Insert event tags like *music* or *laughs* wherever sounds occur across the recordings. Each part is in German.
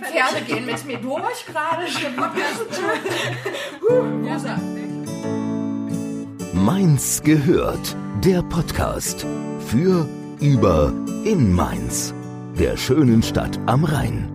Die Pferde gehen mit mir durch gerade. Mainz gehört. Der Podcast für, über, in Mainz. Der schönen Stadt am Rhein.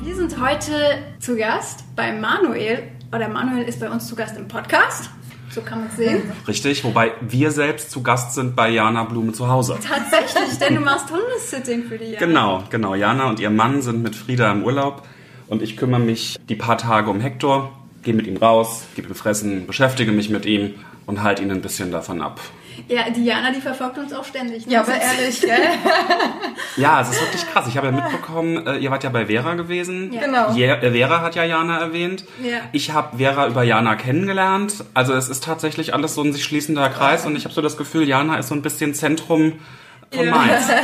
Wir sind heute zu Gast bei Manuel. Oder Manuel ist bei uns zu Gast im Podcast. So kann man es sehen. Richtig, wobei wir selbst zu Gast sind bei Jana Blume zu Hause. Tatsächlich, denn du machst Hundesitting für die Jana. Genau, genau. Jana und ihr Mann sind mit Frieda im Urlaub und ich kümmere mich die paar Tage um Hector, gehe mit ihm raus, gebe ihm Fressen, beschäftige mich mit ihm und halte ihn ein bisschen davon ab. Ja, die Jana, die verfolgt uns auch ständig. ne? Ja, aber ehrlich, gell? *laughs* Ja, es ist wirklich krass. Ich habe ja mitbekommen, äh, ihr wart ja bei Vera gewesen. Ja. Genau. Je, äh, Vera hat ja Jana erwähnt. Ja. Ich habe Vera über Jana kennengelernt. Also es ist tatsächlich alles so ein sich schließender Kreis und ich habe so das Gefühl, Jana ist so ein bisschen Zentrum von. Mainz. *laughs*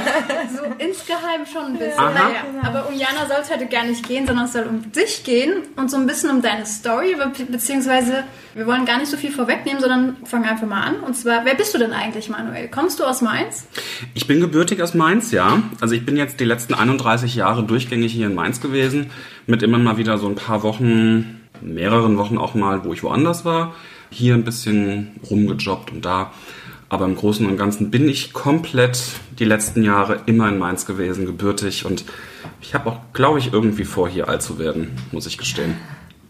So insgeheim schon ein bisschen. Naja, aber um Jana soll es heute gar nicht gehen, sondern es soll um dich gehen und so ein bisschen um deine Story, be- beziehungsweise wir wollen gar nicht so viel vorwegnehmen, sondern fangen einfach mal an. Und zwar, wer bist du denn eigentlich, Manuel? Kommst du aus Mainz? Ich bin gebürtig aus Mainz, ja. Also ich bin jetzt die letzten 31 Jahre durchgängig hier in Mainz gewesen, mit immer mal wieder so ein paar Wochen, mehreren Wochen auch mal, wo ich woanders war. Hier ein bisschen rumgejobbt und da. Aber im Großen und Ganzen bin ich komplett die letzten Jahre immer in Mainz gewesen, gebürtig. Und ich habe auch, glaube ich, irgendwie vor, hier alt zu werden, muss ich gestehen.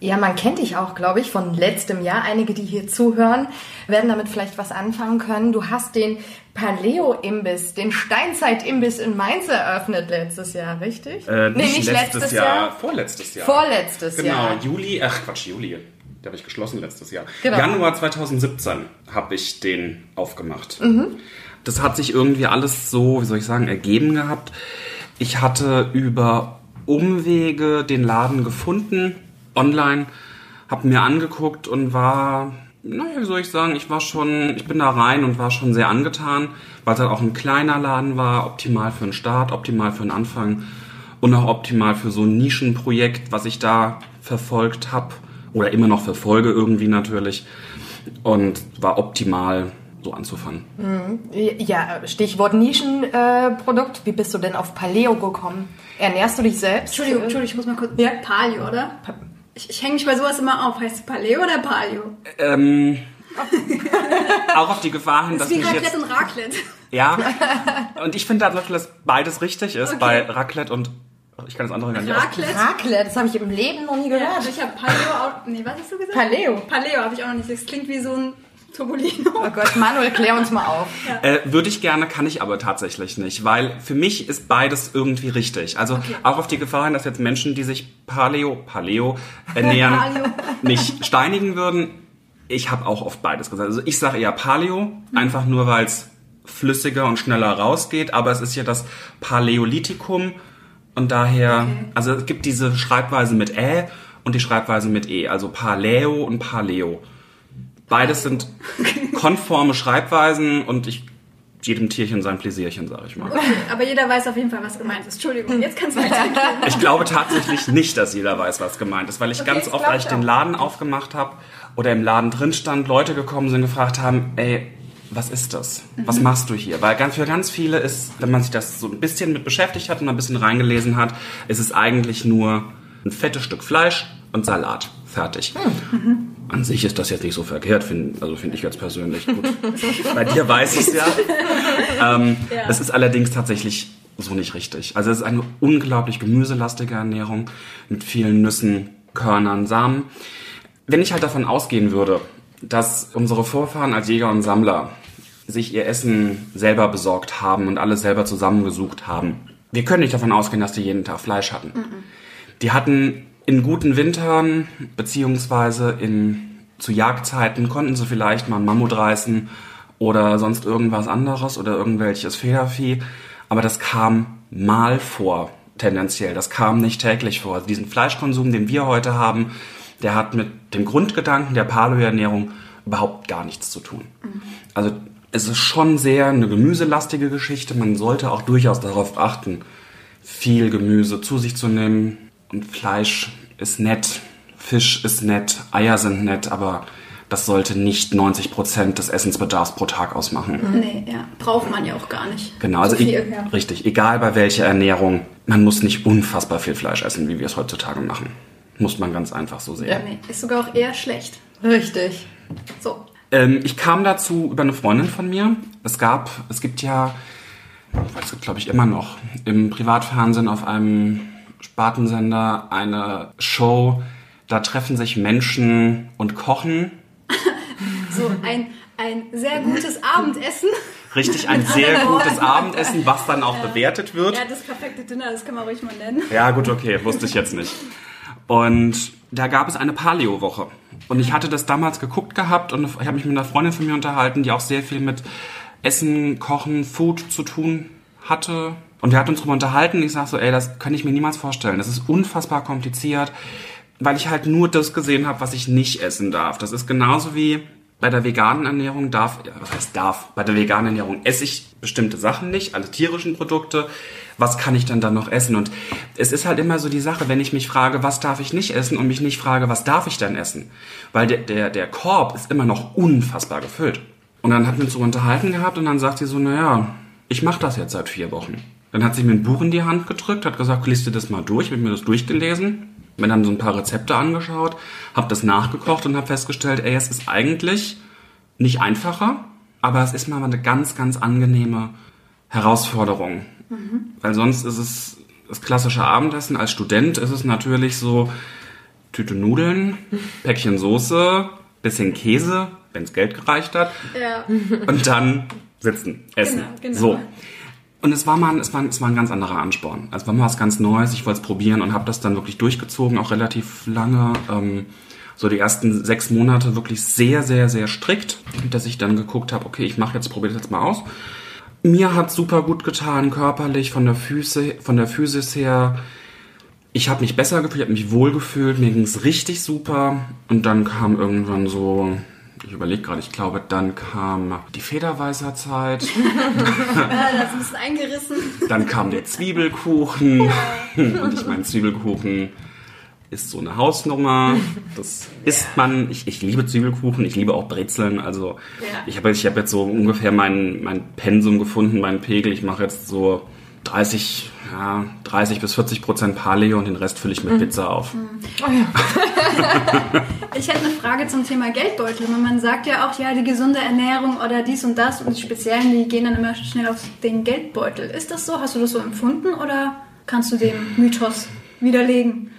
Ja, man kennt dich auch, glaube ich, von letztem Jahr. Einige, die hier zuhören, werden damit vielleicht was anfangen können. Du hast den Paleo-Imbiss, den Steinzeit-Imbiss in Mainz eröffnet letztes Jahr, richtig? Äh, nee, nicht letztes, Jahr. vorletztes Jahr. Vorletztes Genau, Jahr. Juli, ach Quatsch, Juli. Der habe ich geschlossen letztes Jahr. Genau. Januar 2017 habe ich den aufgemacht. Mhm. Das hat sich irgendwie alles so, wie soll ich sagen, ergeben gehabt. Ich hatte über Umwege den Laden gefunden, online, habe mir angeguckt und war, naja, wie soll ich sagen, ich war schon, ich bin da rein und war schon sehr angetan, weil es halt auch ein kleiner Laden war, optimal für einen Start, optimal für einen Anfang und auch optimal für so ein Nischenprojekt, was ich da verfolgt habe oder immer noch verfolge irgendwie natürlich und war optimal so anzufangen. Ja, Stichwort Nischenprodukt. Äh, Produkt. Wie bist du denn auf Paleo gekommen? Ernährst du dich selbst? Entschuldigung, Entschuldigung, ich muss mal kurz. Ja. Paleo, oder? Ich, ich hänge mich bei sowas immer auf. Heißt es Paleo oder Paleo? Ähm, *laughs* auch auf die Gefahr hin, Das dass ist wie mich Raclette jetzt und Raclette. ja *laughs* und ich finde halt, dass beides richtig ist Okay. bei Raclette und ich kann das andere gar nicht. Raclette? Raclette, das habe ich im Leben noch nie Ja, gehört. also ich habe Paleo auch. Nee, was hast du gesagt? Paleo. Paleo habe ich auch noch nicht. Das klingt wie so ein Topolino. Oh Gott, Manuel, klär uns mal auf. Äh, Würde ich gerne, kann ich aber tatsächlich nicht, weil für mich ist beides irgendwie richtig. Also auch auf die Gefahr hin, dass jetzt Menschen, die sich Paleo, Paleo ernähren, *laughs* Paleo. mich steinigen würden. Ich habe auch oft beides gesagt. Also ich sage eher Paleo, einfach nur weil es flüssiger und schneller rausgeht, aber es ist ja das Paläolithikum und daher, also es gibt diese Schreibweise mit Ä und die Schreibweise mit E, also Paleo und Paleo. Beides sind *laughs* konforme Schreibweisen und ich jedem Tierchen sein Pläsierchen, sage ich mal. Okay, *laughs* aber jeder weiß auf jeden Fall, was gemeint ist. Entschuldigung, jetzt kannst du weitergehen. Ich glaube tatsächlich nicht, dass jeder weiß, was gemeint ist, weil ich ganz das oft, als ich den. Laden aufgemacht habe oder im Laden drin stand, Leute gekommen sind und gefragt haben, ey, was ist das? Was machst du hier? Weil ganz, für ganz viele ist, wenn man sich das so ein bisschen mit beschäftigt hat und ein bisschen reingelesen hat, ist es eigentlich nur ein fettes Stück Fleisch und Salat. Fertig. An sich ist das jetzt nicht so verkehrt, find, also finde ich jetzt persönlich gut. Bei dir weiß ich es ja. Ähm, Es ist allerdings tatsächlich so nicht richtig. Also es ist eine unglaublich gemüselastige Ernährung mit vielen Nüssen, Körnern, Samen. Wenn ich halt davon ausgehen würde, dass unsere Vorfahren als Jäger und Sammler sich ihr Essen selber besorgt haben und alles selber zusammengesucht haben, wir können nicht davon ausgehen, dass die jeden Tag Fleisch hatten. Die hatten in guten Wintern, beziehungsweise in, zu Jagdzeiten, konnten sie vielleicht mal einen Mammut reißen oder sonst irgendwas anderes oder irgendwelches Federvieh. Aber das kam mal vor, tendenziell. Das kam nicht täglich vor. Also diesen Fleischkonsum, den wir heute haben, der hat mit dem Grundgedanken der Paleo-Ernährung überhaupt gar nichts zu tun. Also es ist schon sehr eine gemüselastige Geschichte. Man sollte auch durchaus darauf achten, viel Gemüse zu sich zu nehmen. Und Fleisch ist nett Fisch ist nett, Eier sind nett, aber das sollte nicht 90 Prozent des Essensbedarfs pro Tag ausmachen. Nee, ja. Braucht man ja auch gar nicht. Genau, also so viel, ich, ja. richtig, egal bei welcher Ernährung, man muss nicht unfassbar viel Fleisch essen, wie wir es heutzutage machen. Muss man ganz einfach so sehen. Nee, ist sogar auch eher schlecht. Richtig. So. Ähm, ich kam dazu über eine Freundin von mir. Es gab, es gibt ja, es gibt glaube ich immer noch im Privatfernsehen auf einem Spartensender eine Show, da treffen sich Menschen und kochen. So ein, ein sehr gutes Abendessen. Richtig ein sehr gutes Abendessen, was dann auch bewertet wird. Ja, das perfekte Dinner, das kann man ruhig mal nennen. Ja, gut, okay, wusste ich jetzt nicht. Und da gab es eine Paleo-Woche. Und ich hatte das damals geguckt gehabt und ich habe mich mit einer Freundin von mir unterhalten, die auch sehr viel mit Essen, Kochen, Food zu tun hatte. Und wir hatten uns darüber unterhalten. Ich sag so, ey, das kann ich mir niemals vorstellen. Das ist unfassbar kompliziert, weil ich halt nur das gesehen habe, was ich nicht essen darf. Das ist genauso wie bei der veganen Ernährung darf, was heißt darf? Bei der veganen Ernährung esse ich bestimmte Sachen nicht, alle tierischen Produkte. Was kann ich dann dann noch essen? Und es ist halt immer so die Sache, wenn ich mich frage, was darf ich nicht essen und mich nicht frage, was darf ich dann essen? Weil der, der, der Korb ist immer noch unfassbar gefüllt. Und dann hatten wir uns so unterhalten gehabt und dann sagt sie so, naja, ich mache das jetzt seit vier Wochen. Dann hat sie mir ein Buch in die Hand gedrückt, hat gesagt, liest dir das mal durch, hab mir das durchgelesen, mir dann so ein paar Rezepte angeschaut, habe das nachgekocht und habe festgestellt, ey, es ist eigentlich nicht einfacher, aber es ist mal eine ganz, ganz angenehme Herausforderung. Weil sonst ist es das klassische Abendessen. Als Student ist es natürlich so Tüte Nudeln, *laughs* Päckchen Soße, bisschen Käse, wenn es Geld gereicht hat. Ja. Und dann sitzen, essen. Genau, genau. So. Und es war mal, es war, es war ein ganz anderer Ansporn. Es war mal was ganz Neues. Ich wollte es probieren und habe das dann wirklich durchgezogen, auch relativ lange. Ähm, so die ersten sechs Monate wirklich sehr, sehr, sehr strikt, dass ich dann geguckt habe, okay, ich mache jetzt, probiere das jetzt mal aus. Mir hat super gut getan, körperlich, von der Füße, von der Physis her. Ich habe mich besser gefühlt, ich habe mich wohl gefühlt, mir ging's richtig super. Und dann kam irgendwann so, ich überlege gerade, ich glaube, dann kam die Federweißerzeit, *laughs* das ist eingerissen. dann kam der Zwiebelkuchen. Und ich meine, Zwiebelkuchen ist so eine Hausnummer. Das isst man. Ich, ich liebe Zwiebelkuchen, ich liebe auch Brezeln. Also Ja. ich habe ich hab jetzt so ungefähr mein, mein Pensum gefunden, meinen Pegel. Ich mache jetzt so 30, ja, 30 bis 40 Prozent Paleo und den Rest fülle ich mit Pizza auf. Oh ja. *laughs* Ich hätte eine Frage zum Thema Geldbeutel. Man sagt ja auch, ja, die gesunde Ernährung oder dies und das und die Speziellen, die gehen dann immer schnell auf den Geldbeutel. Ist das so? Hast du das so empfunden oder kannst du den Mythos widerlegen?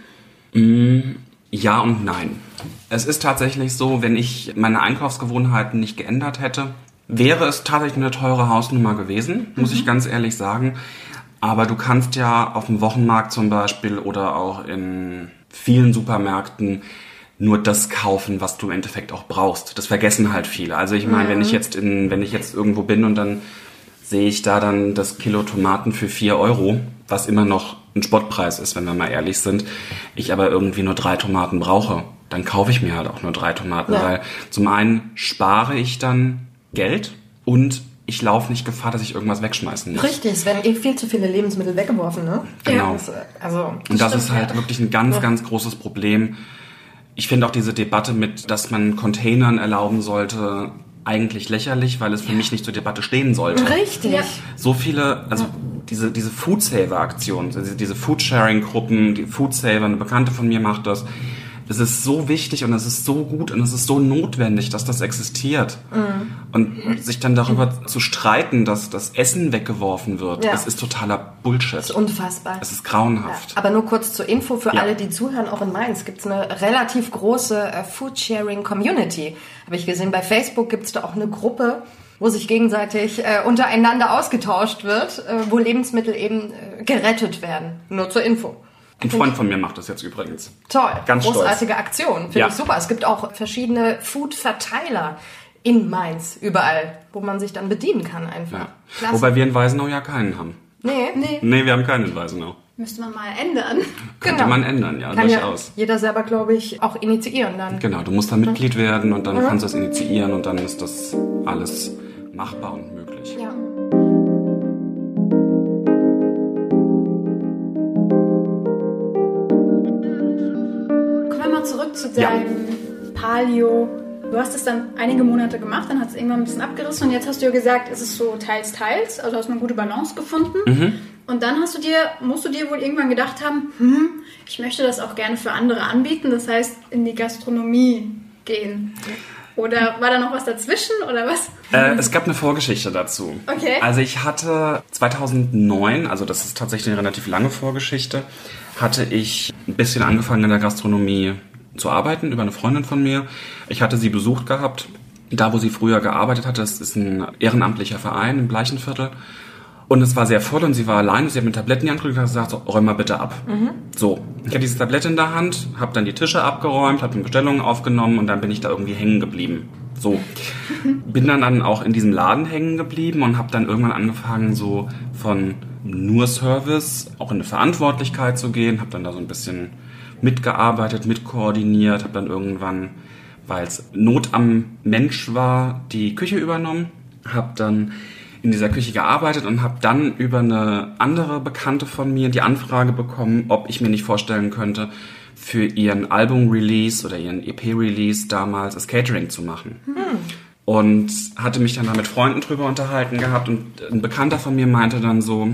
Ja und nein. Es ist tatsächlich so, wenn ich meine Einkaufsgewohnheiten nicht geändert hätte, wäre es tatsächlich eine teure Hausnummer gewesen, muss ich ganz ehrlich sagen. Aber du kannst ja auf dem Wochenmarkt zum Beispiel oder auch in vielen Supermärkten nur das kaufen, was du im Endeffekt auch brauchst. Das vergessen halt viele. Also ich meine, wenn ich jetzt in, wenn ich jetzt irgendwo bin und dann sehe ich da dann das Kilo Tomaten für 4 Euro, was immer noch ein Spottpreis ist, wenn wir mal ehrlich sind. Ich aber irgendwie nur drei Tomaten brauche, dann kaufe ich mir halt auch nur drei Tomaten, Ja. weil zum einen spare ich dann Geld und ich laufe nicht Gefahr, dass ich irgendwas wegschmeißen muss. Richtig, es werden eh viel zu viele Lebensmittel weggeworfen, ne? Genau. Das, äh, also, Und das stimmt, ist halt ja. wirklich ein ganz, ganz großes Problem. Ich finde auch diese Debatte mit, dass man Containern erlauben sollte, eigentlich lächerlich, weil es für mich nicht zur Debatte stehen sollte. richtig. Ja. So viele, also diese, diese Food Saver Aktion, diese, diese Food Sharing Gruppen, die Food Saver, eine Bekannte von mir macht das. Das ist so wichtig und es ist so gut und es ist so notwendig, dass das existiert. Mhm. Und sich dann darüber zu streiten, dass das Essen weggeworfen wird, Ja. das ist totaler Bullshit. Das ist unfassbar. Es ist grauenhaft. Aber nur kurz zur Info für Ja. alle, die zuhören, auch in Mainz gibt es eine relativ große äh, Food-Sharing-Community. Habe ich gesehen, bei Facebook gibt es da auch eine Gruppe, wo sich gegenseitig äh, untereinander ausgetauscht wird, äh, wo Lebensmittel eben äh, gerettet werden. Nur zur Info. Ein Freund von mir macht das jetzt übrigens. Toll, Ganz großartige Aktion, finde Ja. ich super. Es gibt auch verschiedene Food-Verteiler in Mainz, überall, wo man sich dann bedienen kann einfach. Ja. Klasse. Wobei wir in Weisenau ja keinen haben. nee, Nee, Nee, wir haben keinen in Weisenau. müsste man mal ändern. Könnte Genau. man ändern, ja, kann ja durchaus. jeder selber, glaube ich, auch initiieren dann. Genau, du musst da Mitglied werden und dann kannst du das initiieren und dann ist das alles machbar und möglich. Ja. Ja. deinem Palio. Du hast es dann einige Monate gemacht, dann hat es irgendwann ein bisschen abgerissen und jetzt hast du ja gesagt, es ist so teils, teils, also hast du eine gute Balance gefunden. Mhm. Und dann hast du dir, musst du dir wohl irgendwann gedacht haben, hm, ich möchte das auch gerne für andere anbieten, das heißt in die Gastronomie gehen. Oder war da noch was dazwischen oder was? Äh, es gab eine Vorgeschichte dazu. Okay. Also ich hatte 2009, also das ist tatsächlich eine relativ lange Vorgeschichte, hatte ich ein bisschen angefangen in der Gastronomie zu arbeiten über eine Freundin von mir. Ich hatte sie besucht gehabt, da wo sie früher gearbeitet hatte. Das ist ein ehrenamtlicher Verein im Bleichenviertel. Und es war sehr voll und sie war allein. Sie hat mir Tabletten in die Hand gedrückt und hat gesagt, so, räum mal bitte ab. So, ich hatte diese Tablette in der Hand, habe dann die Tische abgeräumt, habe Bestellungen aufgenommen und dann bin ich da irgendwie hängen geblieben. So, *laughs* bin dann, dann auch in diesem Laden hängen geblieben und habe dann irgendwann angefangen, so von nur Service auch in eine Verantwortlichkeit zu gehen. Habe dann da so ein bisschen mitgearbeitet, mitkoordiniert, habe dann irgendwann, weil es Not am Mensch war, die Küche übernommen. Habe dann in dieser Küche gearbeitet und habe dann über eine andere Bekannte von mir die Anfrage bekommen, ob ich mir nicht vorstellen könnte, für ihren Album-Release oder ihren EP-Release damals das Catering zu machen. Und hatte mich dann da mit Freunden drüber unterhalten gehabt und ein Bekannter von mir meinte dann so,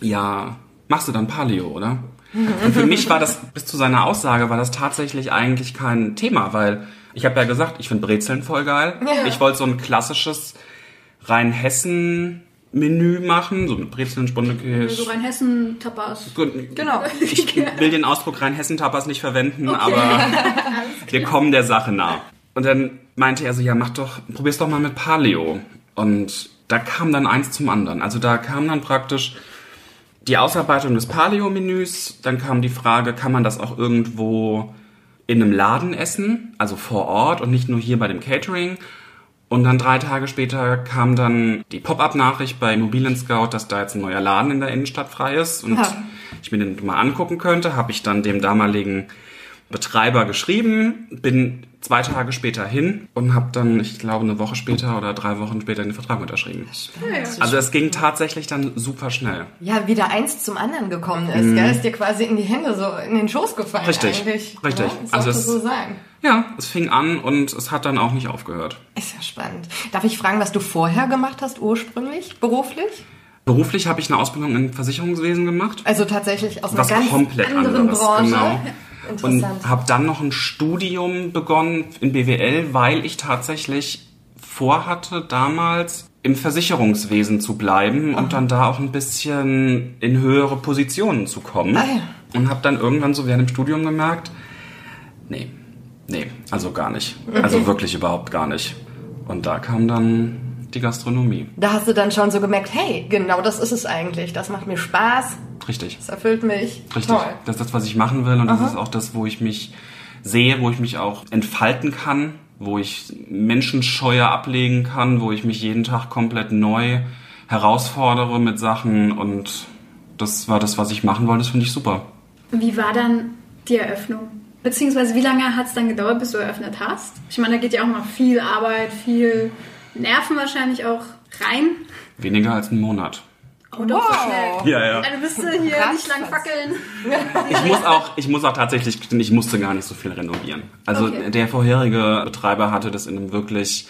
ja, machst du dann Paleo, oder? Und für mich war das, bis zu seiner Aussage, war das tatsächlich eigentlich kein Thema, weil ich habe ja gesagt, ich finde Brezeln voll geil. Ja. Ich wollte so ein klassisches Rheinhessen-Menü machen, so mit Brezeln, Spundekäse. So Rheinhessen-Tapas. Genau. Ich *laughs* will den Ausdruck Rheinhessen-Tapas nicht verwenden, aber *laughs* wir kommen der Sache nah. Und dann meinte er so, ja, mach doch, probier's doch mal mit Paleo. Und da kam dann eins zum anderen. Also da kam dann praktisch die Ausarbeitung des Paleo-Menüs, dann kam die Frage, kann man das auch irgendwo in einem Laden essen, also vor Ort und nicht nur hier bei dem Catering. Und dann drei Tage später kam dann die Pop-up-Nachricht bei Immobilien Scout, dass da jetzt ein neuer Laden in der Innenstadt frei ist und Ja. ich mir den mal angucken könnte. Habe ich dann dem damaligen Betreiber geschrieben, bin zwei Tage später hin und habe dann, ich glaube, eine Woche später oder drei Wochen später den Vertrag unterschrieben. Also es ging tatsächlich dann super schnell. Ja, wie da eins zum anderen gekommen ist, gell? Ist dir quasi in die Hände so in den Schoß gefallen Mhm. Richtig, eigentlich. richtig. Ja, das Also es- so sein. Ja, es fing an und es hat dann auch nicht aufgehört. Ist ja spannend. Darf ich fragen, was du vorher gemacht hast, ursprünglich, beruflich? Beruflich habe ich eine Ausbildung im Versicherungswesen gemacht. Also tatsächlich aus einer was ganz komplett anderen anderes, Branche. genau. Und habe dann noch ein Studium begonnen in BWL, weil ich tatsächlich vorhatte, damals im Versicherungswesen zu bleiben und dann da auch ein bisschen in höhere Positionen zu kommen. Ah ja. Und habe dann irgendwann so während dem Studium gemerkt, nee, nee, also gar nicht. Also wirklich überhaupt gar nicht. Und da kam dann die Gastronomie. Da hast du dann schon so gemerkt, hey, genau das ist es eigentlich. Das macht mir Spaß, Richtig. das erfüllt mich. Richtig. Toll. Das ist das, was ich machen will und das ist auch das, wo ich mich sehe, wo ich mich auch entfalten kann, wo ich Menschenscheue ablegen kann, wo ich mich jeden Tag komplett neu herausfordere mit Sachen und das war das, was ich machen wollte. Das finde ich super. Wie war dann die Eröffnung? Beziehungsweise wie lange hat es dann gedauert, bis du eröffnet hast? Ich meine, da geht ja auch mal viel Arbeit, viel Nerven wahrscheinlich auch rein. Weniger als einen Monat. Oh, doch so Wow. schnell. Ja, ja. Also bist du hier Krass. nicht lang fackeln. *laughs* Ich muss auch, ich muss auch tatsächlich, ich musste gar nicht so viel renovieren. Also Okay. der vorherige Betreiber hatte das in einem wirklich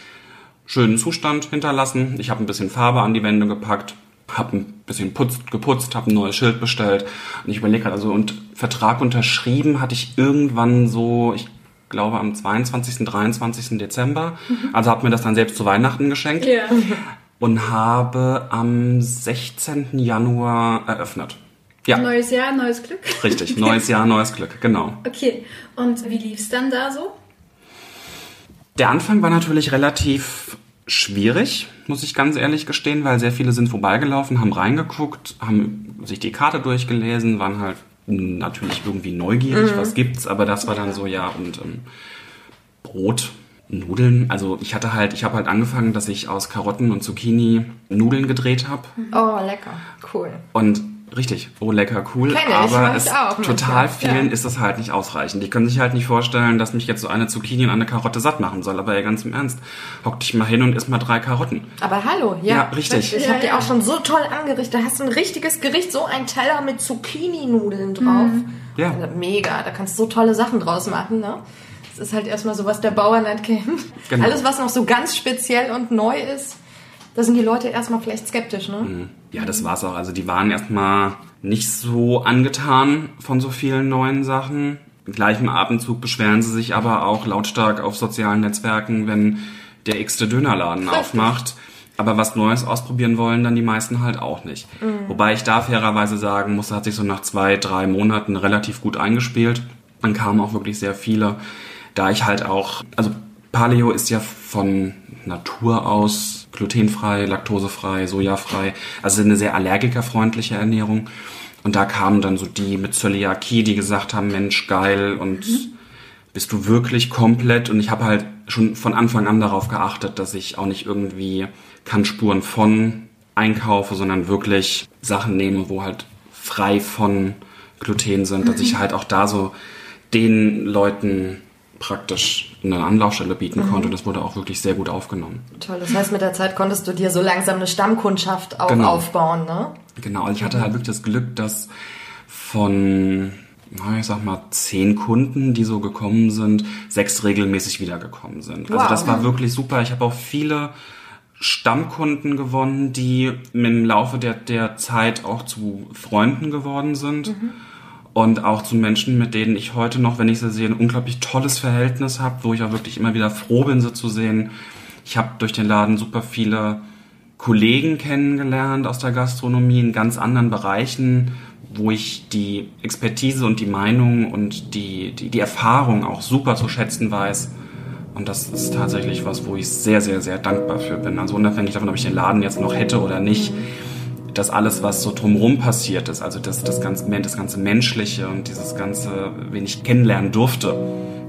schönen Zustand hinterlassen. Ich habe ein bisschen Farbe an die Wände gepackt, habe ein bisschen putzt, geputzt, habe ein neues Schild bestellt und ich überlege gerade, also und Vertrag unterschrieben hatte ich irgendwann so, ich glaube am 22., 23. Dezember. Also habe mir das dann selbst zu Weihnachten geschenkt Ja. und habe am 16. Januar eröffnet. Ja, Neues Jahr, neues Glück. richtig. *laughs* Neues Jahr, neues Glück, genau. Okay, und wie lief es dann da so? Der Anfang war natürlich relativ schwierig, muss ich ganz ehrlich gestehen, weil sehr viele sind vorbeigelaufen, haben reingeguckt, haben sich die Karte durchgelesen, waren halt natürlich irgendwie neugierig, was gibt's, aber das war dann so, ja, und ähm, Brot, Nudeln, also ich hatte halt, ich habe halt angefangen, dass ich aus Karotten und Zucchini Nudeln gedreht habe Oh, lecker. Cool. und richtig, oh lecker, cool, Kenn ich, aber ich es, auch total manchmal, vielen ja. ist das halt nicht ausreichend. Die können sich halt nicht vorstellen, dass mich jetzt so eine Zucchini und eine Karotte satt machen soll, aber ey, ganz im Ernst, hock dich mal hin und isst mal drei Karotten. Aber hallo, ja. Ja, richtig. Ich Ja, habe dir ja. auch schon so toll angerichtet. Da hast du ein richtiges Gericht, so ein Teller mit Zucchini-Nudeln drauf. Ja. Also Mega, da kannst du so tolle Sachen draus machen, ne? Das ist halt erstmal so, was der Bauer nicht kennt. Genau. Alles, was noch so ganz speziell und neu ist, da sind die Leute erstmal vielleicht skeptisch, ne? Ja, das war's auch. Also die waren erstmal nicht so angetan von so vielen neuen Sachen. Im gleichen Atemzug beschweren sie sich aber auch lautstark auf sozialen Netzwerken, wenn der x-te Dönerladen aufmacht. Aber was Neues ausprobieren wollen dann die meisten halt auch nicht. Wobei ich da fairerweise sagen muss, hat sich so nach zwei, drei Monaten relativ gut eingespielt. Dann kamen auch wirklich sehr viele. Da ich halt auch, also Paleo ist ja von Natur aus glutenfrei, laktosefrei, sojafrei. Also eine sehr allergikerfreundliche Ernährung. Und da kamen dann so die mit Zöliakie, die gesagt haben, Mensch, geil und bist du wirklich komplett? Und ich habe halt schon von Anfang an darauf geachtet, dass ich auch nicht irgendwie Kannspuren von einkaufe, sondern wirklich Sachen nehme, wo halt frei von Gluten sind, dass ich halt auch da so den Leuten praktisch eine Anlaufstelle bieten konnte. Das wurde auch wirklich sehr gut aufgenommen. Toll. Das heißt, mit der Zeit konntest du dir so langsam eine Stammkundschaft auch Genau. aufbauen, ne? Genau, also ich hatte halt wirklich das Glück, dass von, ich sag mal, zehn Kunden, die so gekommen sind, sechs regelmäßig wiedergekommen sind. Also Wow. das war wirklich super. Ich habe auch viele Stammkunden gewonnen, die im Laufe der, der Zeit auch zu Freunden geworden sind. Und auch zu Menschen, mit denen ich heute noch, wenn ich sie sehe, ein unglaublich tolles Verhältnis habe, wo ich auch wirklich immer wieder froh bin, sie zu sehen. Ich habe durch den Laden super viele Kollegen kennengelernt aus der Gastronomie in ganz anderen Bereichen, wo ich die Expertise und die Meinung und die, die, die Erfahrung auch super zu schätzen weiß. Und das ist tatsächlich was, wo ich sehr, sehr, sehr dankbar für bin. Also unabhängig davon, ob ich den Laden jetzt noch hätte oder nicht, dass alles, was so drumherum passiert ist, also das, das, ganze, das ganze Menschliche und dieses ganze, wen ich kennenlernen durfte,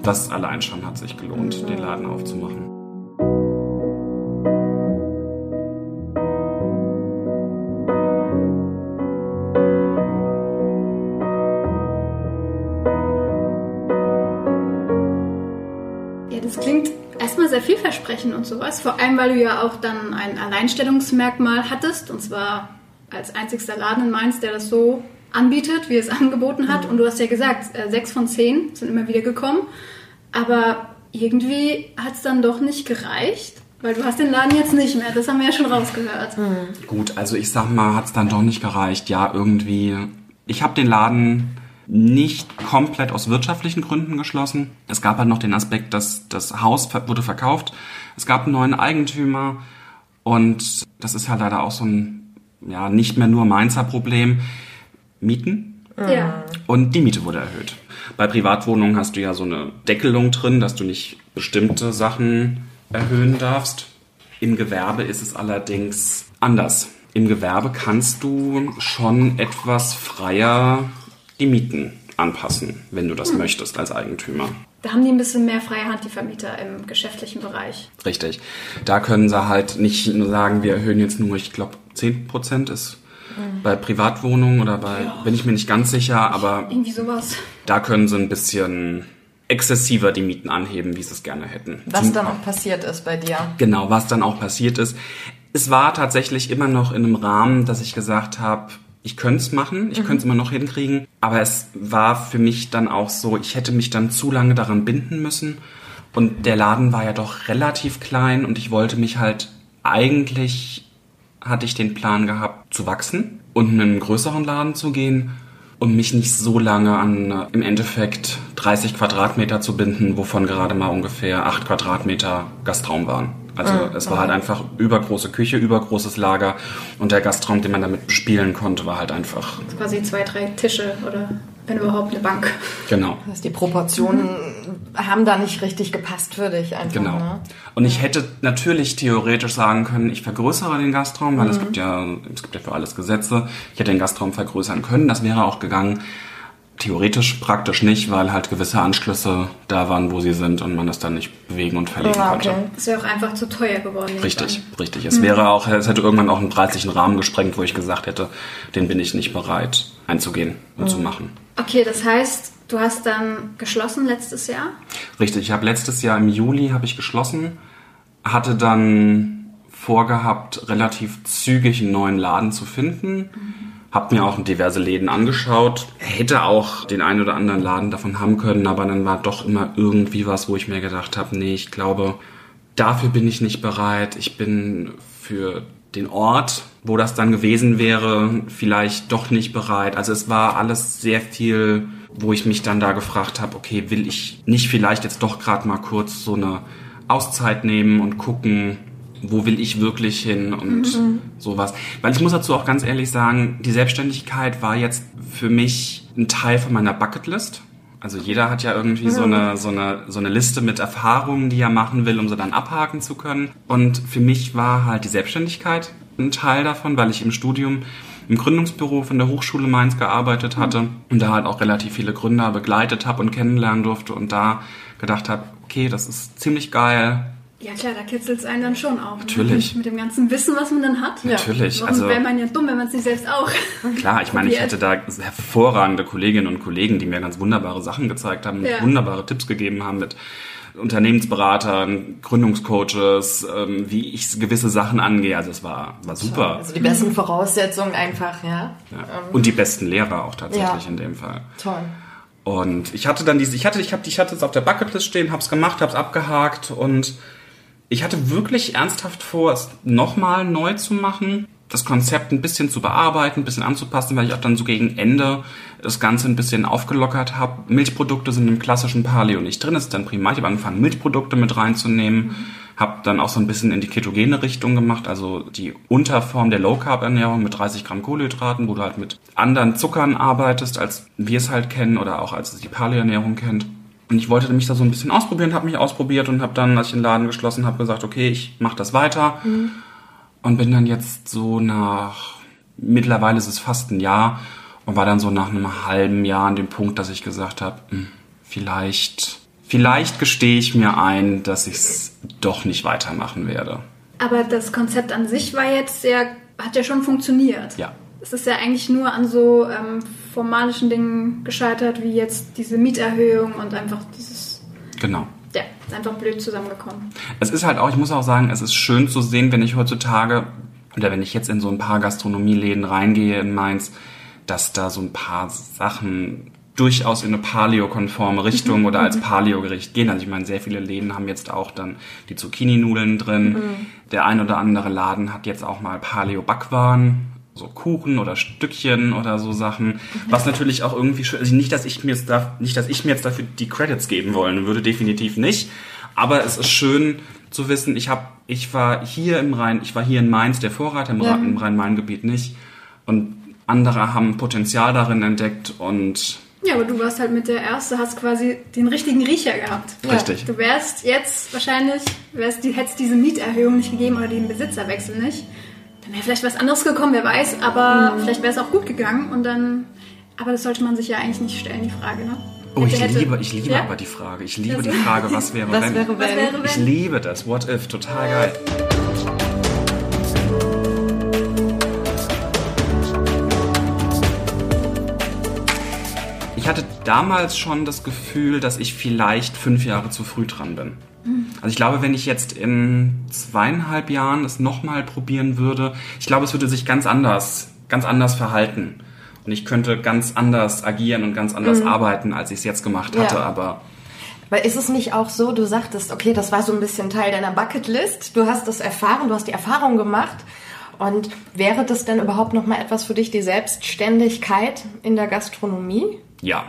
das allein schon hat sich gelohnt, den Laden aufzumachen. Ja, das klingt erstmal sehr vielversprechend und sowas. Vor allem, weil du ja auch dann ein Alleinstellungsmerkmal hattest. Und zwar als einzigster Laden in Mainz, der das so anbietet, wie es *laughs* angeboten hat. Und du hast ja gesagt, äh, sechs von zehn sind immer wieder gekommen. Aber irgendwie hat es dann doch nicht gereicht. Weil du hast den Laden jetzt nicht mehr. Das haben wir ja schon rausgehört. Gut, also ich sag mal, hat's dann doch nicht gereicht. Ja, irgendwie. Ich habe den Laden nicht komplett aus wirtschaftlichen Gründen geschlossen. Es gab halt noch den Aspekt, dass das Haus wurde verkauft. Es gab einen neuen Eigentümer und das ist halt leider auch so ein ja nicht mehr nur Mainzer Problem. Mieten Ja. und die Miete wurde erhöht. Bei Privatwohnungen hast du ja so eine Deckelung drin, dass du nicht bestimmte Sachen erhöhen darfst. Im Gewerbe ist es allerdings anders. Im Gewerbe kannst du schon etwas freier die Mieten anpassen, wenn du das möchtest als Eigentümer. Da haben die ein bisschen mehr freie Hand, die Vermieter im geschäftlichen Bereich. Richtig. Da können sie halt nicht nur sagen, wir erhöhen jetzt nur, ich glaube, 10% ist bei Privatwohnungen oder bei, bin ich mir nicht ganz sicher, aber Irgendwie sowas. da können sie ein bisschen exzessiver die Mieten anheben, wie sie es gerne hätten. Was Zum- dann auch passiert ist bei dir. Genau, was dann auch passiert ist. Es war tatsächlich immer noch in einem Rahmen, dass ich gesagt habe, ich könnte es machen, ich könnte es immer noch hinkriegen, aber es war für mich dann auch so, ich hätte mich dann zu lange daran binden müssen und der Laden war ja doch relativ klein und ich wollte mich halt eigentlich hatte ich den Plan gehabt zu wachsen und in einen größeren Laden zu gehen und mich nicht so lange an äh, im Endeffekt 30 Quadratmeter zu binden, wovon gerade mal ungefähr 8 Quadratmeter Gastraum waren. Also es war halt einfach übergroße Küche, übergroßes Lager und der Gastraum, den man damit bespielen konnte, war halt einfach Quasi zwei, drei Tische oder wenn überhaupt eine Bank. genau. Das heißt, die Proportionen haben da nicht richtig gepasst für dich einfach. Genau. Ne? Und ich hätte natürlich theoretisch sagen können, ich vergrößere den Gastraum, weil Mhm. es gibt ja, es gibt ja für alles Gesetze. Ich hätte den Gastraum vergrößern können, das wäre auch gegangen. Theoretisch, praktisch nicht, weil halt gewisse Anschlüsse da waren, wo sie sind und man das dann nicht bewegen und verlegen konnte. okay. Das wäre auch einfach zu teuer geworden. Richtig, an. richtig. Es wäre auch, es hätte irgendwann auch einen preislichen Rahmen gesprengt, wo ich gesagt hätte, den bin ich nicht bereit einzugehen und Mhm. zu machen. Okay, das heißt, du hast dann geschlossen letztes Jahr. Richtig, ich habe letztes Jahr im Juli habe ich geschlossen, hatte dann vorgehabt, relativ zügig einen neuen Laden zu finden Hab mir auch diverse Läden angeschaut. Hätte auch den einen oder anderen Laden davon haben können, aber dann war doch immer irgendwie was, wo ich mir gedacht habe, nee, ich glaube, dafür bin ich nicht bereit. Ich bin für den Ort, wo das dann gewesen wäre, vielleicht doch nicht bereit. Also es war alles sehr viel, wo ich mich dann da gefragt habe, okay, will ich nicht vielleicht jetzt doch gerade mal kurz so eine Auszeit nehmen und gucken, wo will ich wirklich hin und mhm. sowas. Weil ich muss dazu auch ganz ehrlich sagen, die Selbstständigkeit war jetzt für mich ein Teil von meiner Bucketlist. Also jeder hat ja irgendwie mhm. so, eine, so, eine, so eine Liste mit Erfahrungen, die er machen will, um sie dann abhaken zu können. Und für mich war halt die Selbstständigkeit ein Teil davon, weil ich im Studium im Gründungsbüro von der Hochschule Mainz gearbeitet hatte mhm. und da halt auch relativ viele Gründer begleitet habe und kennenlernen durfte und da gedacht habe, okay, das ist ziemlich geil, ja klar, da kitzelt es einen dann schon auch. Ne? Natürlich. Ne? Mit dem ganzen Wissen, was man dann hat. Natürlich. Ja. also wäre man ja dumm, wenn man es nicht selbst auch. *laughs* Klar, ich meine, ich hatte da hervorragende Kolleginnen und Kollegen, die mir ganz wunderbare Sachen gezeigt haben, ja. wunderbare Tipps gegeben haben mit Unternehmensberatern, Gründungscoaches, ähm, wie ich gewisse Sachen angehe. Also es war, war super. Also die besten Voraussetzungen einfach, ja. ja. Ähm. Und die besten Lehrer auch tatsächlich in dem Fall. Toll. Und ich hatte dann diese, ich hatte, ich habe, ich hatte es auf der Bucketlist stehen, hab's gemacht, hab's abgehakt und ich hatte wirklich ernsthaft vor, es nochmal neu zu machen, das Konzept ein bisschen zu bearbeiten, ein bisschen anzupassen, weil ich auch dann so gegen Ende das Ganze ein bisschen aufgelockert habe. Milchprodukte sind im klassischen Paleo nicht drin, das ist dann prima. Ich habe angefangen, Milchprodukte mit reinzunehmen, mhm. habe dann auch so ein bisschen in die ketogene Richtung gemacht, also die Unterform der Low-Carb-Ernährung mit 30 Gramm Kohlenhydraten, wo du halt mit anderen Zuckern arbeitest, als wir es halt kennen oder auch als die Paleo-Ernährung kennt. Und ich wollte mich da so ein bisschen ausprobieren, habe mich ausprobiert und habe dann, als ich den Laden geschlossen habe, gesagt, okay, ich mache das weiter. Mhm. Und bin dann jetzt so nach, mittlerweile ist es fast ein Jahr und war dann so nach einem halben Jahr an dem Punkt, dass ich gesagt habe, hm, vielleicht, vielleicht gestehe ich mir ein, dass ich es doch nicht weitermachen werde. Aber das Konzept an sich war jetzt sehr, hat ja schon funktioniert. Ja es ist ja eigentlich nur an so ähm, formalischen Dingen gescheitert, wie jetzt diese Mieterhöhung und einfach dieses. Genau. Ja, einfach blöd zusammengekommen. Es ist halt auch, ich muss auch sagen, es ist schön zu sehen, wenn ich heutzutage oder wenn ich jetzt in so ein paar Gastronomieläden reingehe in Mainz, dass da so ein paar Sachen durchaus in eine Paleo-konforme Richtung oder als. *laughs* Paleo-Gericht gehen. Also ich meine, sehr viele Läden haben jetzt auch dann die Zucchini-Nudeln drin. Mhm. Der ein oder andere Laden hat jetzt auch mal Paleo-Backwaren so Kuchen oder Stückchen oder so Sachen. Was natürlich auch irgendwie schön, also nicht, dass ich mir jetzt da, nicht, dass ich mir jetzt dafür die Credits geben wollen würde, definitiv nicht. Aber es ist schön zu wissen, ich habe, ich war hier im Rhein, ich war hier in Mainz der Vorreiter, im, ja. im Rhein-Main-Gebiet nicht. Und andere haben Potenzial darin entdeckt und ja, aber du warst halt mit der Erste, hast quasi den richtigen Riecher gehabt. Richtig. Du wärst jetzt wahrscheinlich, wärst, hättest diese Mieterhöhung nicht gegeben oder den Besitzerwechsel nicht dann wäre vielleicht was anderes gekommen, wer weiß, aber mhm. vielleicht wäre es auch gut gegangen und dann. Aber das sollte man sich ja eigentlich nicht stellen, die Frage, ne? Oh, ich hätte, liebe, ich liebe ja? aber die Frage. Ich liebe die Frage, was wäre, was wenn? Wäre, wenn? Was wäre, wenn? Ich liebe das. What if? Total geil. Damals schon das Gefühl, dass ich vielleicht fünf Jahre zu früh dran bin. Also ich glaube, wenn ich jetzt in zweieinhalb Jahren es nochmal probieren würde, ich glaube, es würde sich ganz anders, ganz anders verhalten. Und ich könnte ganz anders agieren und ganz anders mhm. arbeiten, als ich es jetzt gemacht hatte, ja. aber. Weil ist es nicht auch so, du sagtest, okay, das war so ein bisschen Teil deiner Bucketlist, du hast das erfahren, du hast die Erfahrung gemacht. Und wäre das denn überhaupt nochmal etwas für dich, die Selbstständigkeit in der Gastronomie? Ja,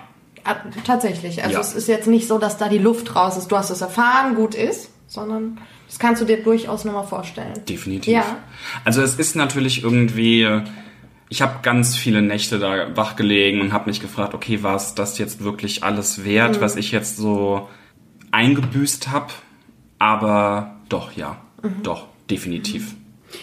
tatsächlich. Also ja. es ist jetzt nicht so, dass da die Luft raus ist. Du hast es erfahren, gut ist, sondern das kannst du dir durchaus nochmal vorstellen. Definitiv. Ja. Also es ist natürlich irgendwie. Ich habe ganz viele Nächte da wach gelegen und habe mich gefragt, okay, war es das jetzt wirklich alles wert, mhm. was ich jetzt so eingebüßt habe? Aber doch, ja, mhm. doch, definitiv.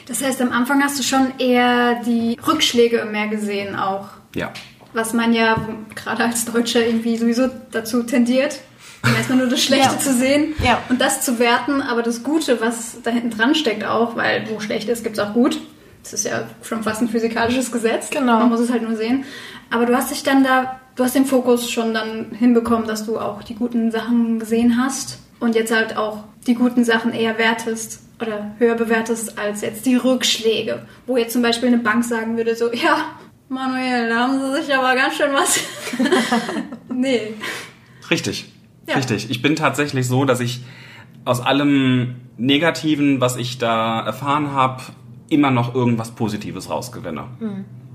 Das heißt, am Anfang hast du schon eher die Rückschläge mehr gesehen auch. Ja was man ja gerade als Deutscher irgendwie sowieso dazu tendiert, erstmal nur das Schlechte ja. zu sehen ja. und das zu werten, aber das Gute, was da hinten dran steckt auch, weil wo schlecht ist, gibt es auch gut. Das ist ja schon fast ein physikalisches Gesetz. Genau. Man muss es halt nur sehen. Aber du hast dich dann da, du hast den Fokus schon dann hinbekommen, dass du auch die guten Sachen gesehen hast und jetzt halt auch die guten Sachen eher wertest oder höher bewertest als jetzt die Rückschläge. Wo jetzt zum Beispiel eine Bank sagen würde, so, ja, Manuel, da haben sie sich aber ganz schön was. *laughs* nee. Richtig. Ja. Richtig. Ich bin tatsächlich so, dass ich aus allem Negativen, was ich da erfahren habe, immer noch irgendwas Positives rausgewinne.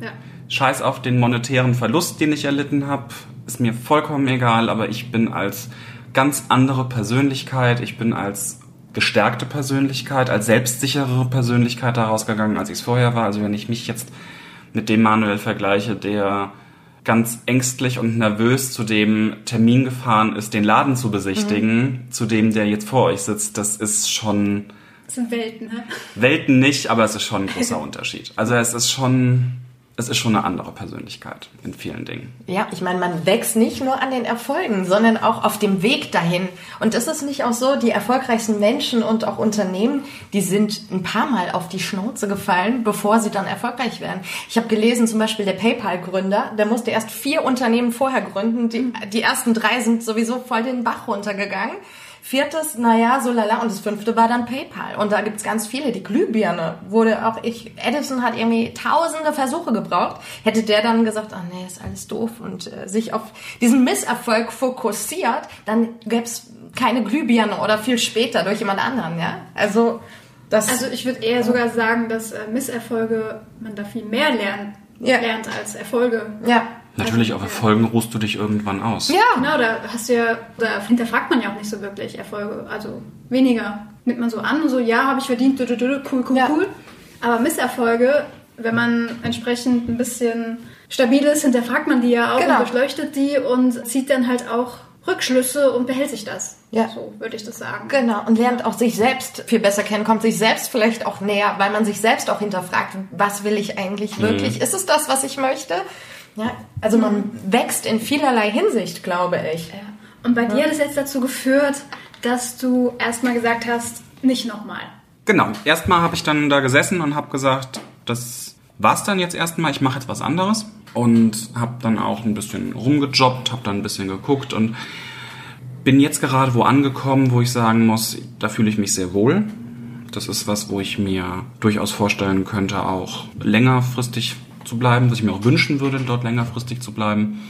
Ja. Scheiß auf den monetären Verlust, den ich erlitten habe, ist mir vollkommen egal, aber ich bin als ganz andere Persönlichkeit, ich bin als gestärkte Persönlichkeit, als selbstsicherere Persönlichkeit da rausgegangen, als ich es vorher war. Also wenn ich mich jetzt mit dem Manuel vergleiche, der ganz ängstlich und nervös zu dem Termin gefahren ist, den Laden zu besichtigen, zu dem, der jetzt vor euch sitzt, das ist schon Das sind Welten, ne? Welten nicht, aber es ist schon ein großer *laughs* Unterschied. Also es ist schon, es ist schon eine andere Persönlichkeit in vielen Dingen. Ja, ich meine, man wächst nicht nur an den Erfolgen, sondern auch auf dem Weg dahin. Und ist es nicht auch so, die erfolgreichsten Menschen und auch Unternehmen, die sind ein paar Mal auf die Schnauze gefallen, bevor sie dann erfolgreich werden. Ich habe gelesen, zum Beispiel der PayPal-Gründer, der musste erst vier Unternehmen vorher gründen. Die, die ersten drei sind sowieso voll den Bach runtergegangen. Viertes, naja, so lala. Und das fünfte war dann PayPal. Und da gibt's ganz viele. Die Glühbirne wurde auch ich, Edison hat irgendwie tausende Versuche gebraucht. Hätte der dann gesagt, ah nee, ist alles doof und äh, sich auf diesen Misserfolg fokussiert, dann gäb's keine Glühbirne oder viel später durch jemand anderen, ja? Also, das, Also ich würde eher sogar sagen, dass äh, Misserfolge man da viel mehr lernt, Ja. lernt als Erfolge. ja. Natürlich, auf Erfolgen ruhst du dich irgendwann aus. Ja, Genau, da hast du ja, da hinterfragt man ja auch nicht so wirklich Erfolge. Also weniger nimmt man so an, so ja, habe ich verdient, du, du, du, cool, cool, Ja. cool. Aber Misserfolge, wenn man entsprechend ein bisschen stabil ist, hinterfragt man die ja auch Genau. und durchleuchtet die und zieht dann halt auch Rückschlüsse und behält sich das. Ja. So würde ich das sagen. Genau, und lernt auch sich selbst viel besser kennen, kommt sich selbst vielleicht auch näher, weil man sich selbst auch hinterfragt, was will ich eigentlich wirklich? Ist es das, was ich möchte? Ja, also man wächst in vielerlei Hinsicht, glaube ich. Ja. Und bei dir hat es jetzt dazu geführt, dass du erstmal gesagt hast, nicht nochmal. Genau. Erstmal habe ich dann da gesessen und habe gesagt, das war's dann jetzt erstmal. Ich mache jetzt was anderes und habe dann auch ein bisschen rumgejobbt, habe dann ein bisschen geguckt und bin jetzt gerade wo angekommen, wo ich sagen muss, da fühle ich mich sehr wohl. Das ist was, wo ich mir durchaus vorstellen könnte, auch längerfristig zu bleiben, dass ich mir auch wünschen würde, dort längerfristig zu bleiben.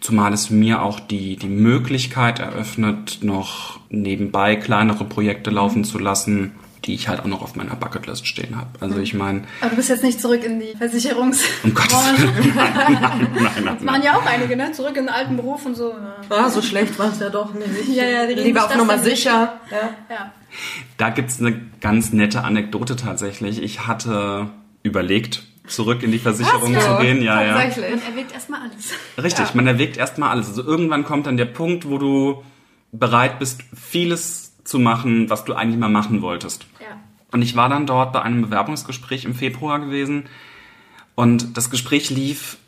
Zumal es mir auch die, die Möglichkeit eröffnet, noch nebenbei kleinere Projekte laufen zu lassen, die ich halt auch noch auf meiner Bucketlist stehen habe. Also ich meine, Aber du bist jetzt nicht zurück in die Versicherungs. um Gottes Willen, *laughs* nein, nein, nein, Machen nein. ja auch einige, ne? Zurück in den alten Beruf und so. Ah, so schlecht war es ja doch nicht. *laughs* Ja, ja, Lieber auf das Nummer sicher. Ja. Ja. Da gibt's eine ganz nette Anekdote tatsächlich. Ich hatte überlegt, zurück in die Versicherung zu gehen. Ja, ja. Man erwägt erstmal alles. Richtig, man erwägt erstmal alles. Also irgendwann kommt dann der Punkt, wo du bereit bist, vieles zu machen, was du eigentlich mal machen wolltest. Ja. Und ich war dann dort bei einem Bewerbungsgespräch im Februar gewesen und das Gespräch lief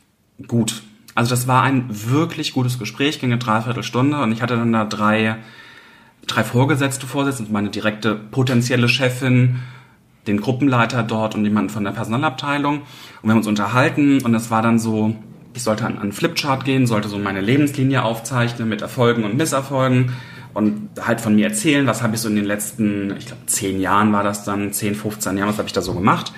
gut. Also das war ein wirklich gutes Gespräch, ging eine Dreiviertelstunde und ich hatte dann da drei, drei Vorgesetzte Vorsitzende, meine direkte potenzielle Chefin, den Gruppenleiter dort und jemanden von der Personalabteilung. Und wir haben uns unterhalten und es war dann so, ich sollte an, an einen Flipchart gehen, sollte so meine Lebenslinie aufzeichnen mit Erfolgen und Misserfolgen und halt von mir erzählen, was habe ich so in den letzten, ich glaube, zehn Jahren war das dann, 10, 15 Jahren, was habe ich da so gemacht.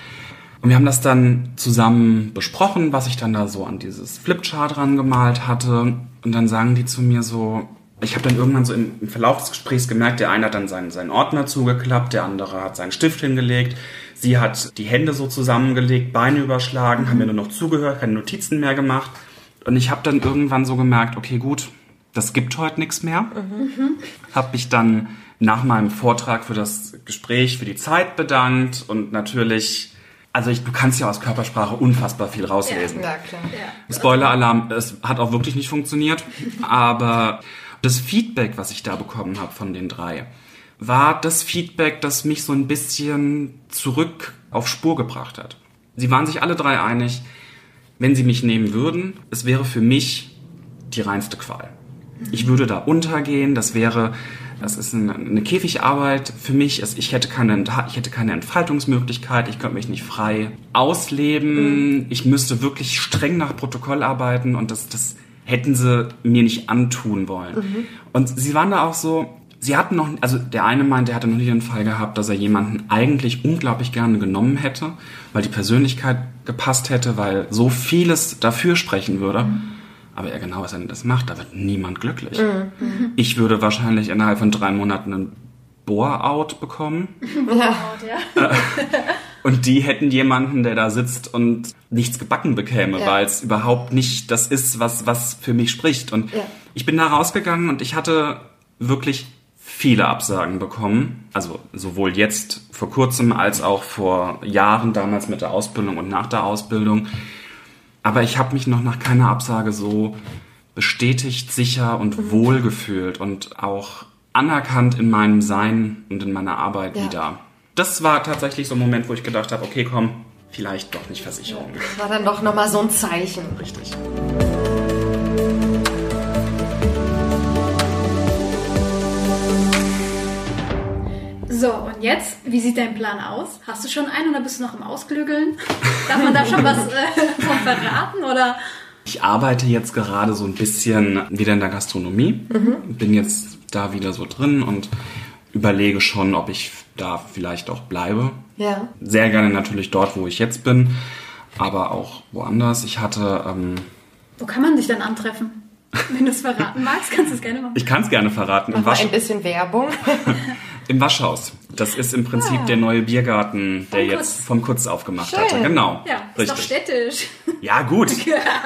Und wir haben das dann zusammen besprochen, was ich dann da so an dieses Flipchart rangemalt hatte. Und dann sagen die zu mir so, ich habe dann irgendwann so im, im Verlauf des Gesprächs gemerkt, der eine hat dann seinen, seinen Ordner zugeklappt, der andere hat seinen Stift hingelegt, sie hat die Hände so zusammengelegt, Beine überschlagen, haben mir nur noch zugehört, keine Notizen mehr gemacht. Und ich habe dann irgendwann so gemerkt, okay, gut, das gibt heute nichts mehr. Habe mich dann nach meinem Vortrag für das Gespräch, für die Zeit bedankt und natürlich, also ich, du kannst ja aus Körpersprache unfassbar viel rauslesen. Ja, klar. Spoiler-Alarm, es hat auch wirklich nicht funktioniert. Aber das Feedback, was ich da bekommen habe von den drei, war das Feedback, das mich so ein bisschen zurück auf Spur gebracht hat. Sie waren sich alle drei einig, wenn sie mich nehmen würden, es wäre für mich die reinste Qual. Ich würde da untergehen, das wäre, das ist eine, Käfigarbeit für mich. Ich hätte, keine, ich hätte keine Entfaltungsmöglichkeit, ich könnte mich nicht frei ausleben. Ich müsste wirklich streng nach Protokoll arbeiten und das, das hätten sie mir nicht antun wollen. Und sie waren da auch so, Sie hatten noch, also der eine meint, er hatte noch nie den Fall gehabt, dass er jemanden eigentlich unglaublich gerne genommen hätte, weil die Persönlichkeit gepasst hätte, weil so vieles dafür sprechen würde. Aber er genau was er das macht, da wird niemand glücklich. Ich würde wahrscheinlich innerhalb von drei Monaten einen Bore-out bekommen. Ja. *laughs* Und die hätten jemanden, der da sitzt und nichts gebacken bekäme, Ja. weil es überhaupt nicht das ist, was, was für mich spricht. Und Ja. ich bin da rausgegangen und ich hatte wirklich viele Absagen bekommen. Also sowohl jetzt vor kurzem als auch vor Jahren, damals mit der Ausbildung und nach der Ausbildung. Aber ich habe mich noch nach keiner Absage so bestätigt, sicher und wohl gefühlt und auch anerkannt in meinem Sein und in meiner Arbeit Ja. wieder. Das war tatsächlich so ein Moment, wo ich gedacht habe, okay, komm, vielleicht doch nicht Versicherung. Das war dann doch nochmal so ein Zeichen. Richtig. So, und jetzt, wie sieht dein Plan aus? Hast du schon einen oder bist du noch im Ausklügeln? Darf man da schon was äh, von verraten oder? Ich arbeite jetzt gerade so ein bisschen wieder in der Gastronomie. Bin jetzt da wieder so drin und überlege schon, ob ich da vielleicht auch bleibe. Ja. Sehr gerne natürlich dort, wo ich jetzt bin, aber auch woanders. Ich hatte, ähm, Wo kann man dich dann antreffen? *laughs* Wenn du es verraten magst, kannst du es gerne machen. ich kann es gerne verraten, im, Mach mal Wasch, ein bisschen Werbung. *laughs* im Waschhaus. Das ist im Prinzip der neue Biergarten, der Vom jetzt Kutz. vom Kutz aufgemacht Schön. hatte. Genau. Ja, ist doch Richtig. städtisch. Ja, gut.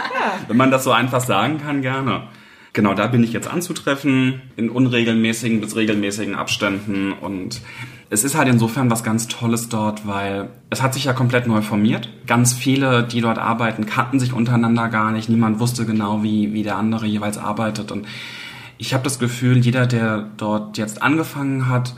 *laughs* Wenn man das so einfach sagen kann, gerne. Genau, da bin ich jetzt anzutreffen, in unregelmäßigen bis regelmäßigen Abständen. Und es ist halt insofern was ganz Tolles dort, weil es hat sich ja komplett neu formiert. Ganz viele, die dort arbeiten, kannten sich untereinander gar nicht. Niemand wusste genau, wie, wie der andere jeweils arbeitet. Und ich habe das Gefühl, jeder, der dort jetzt angefangen hat,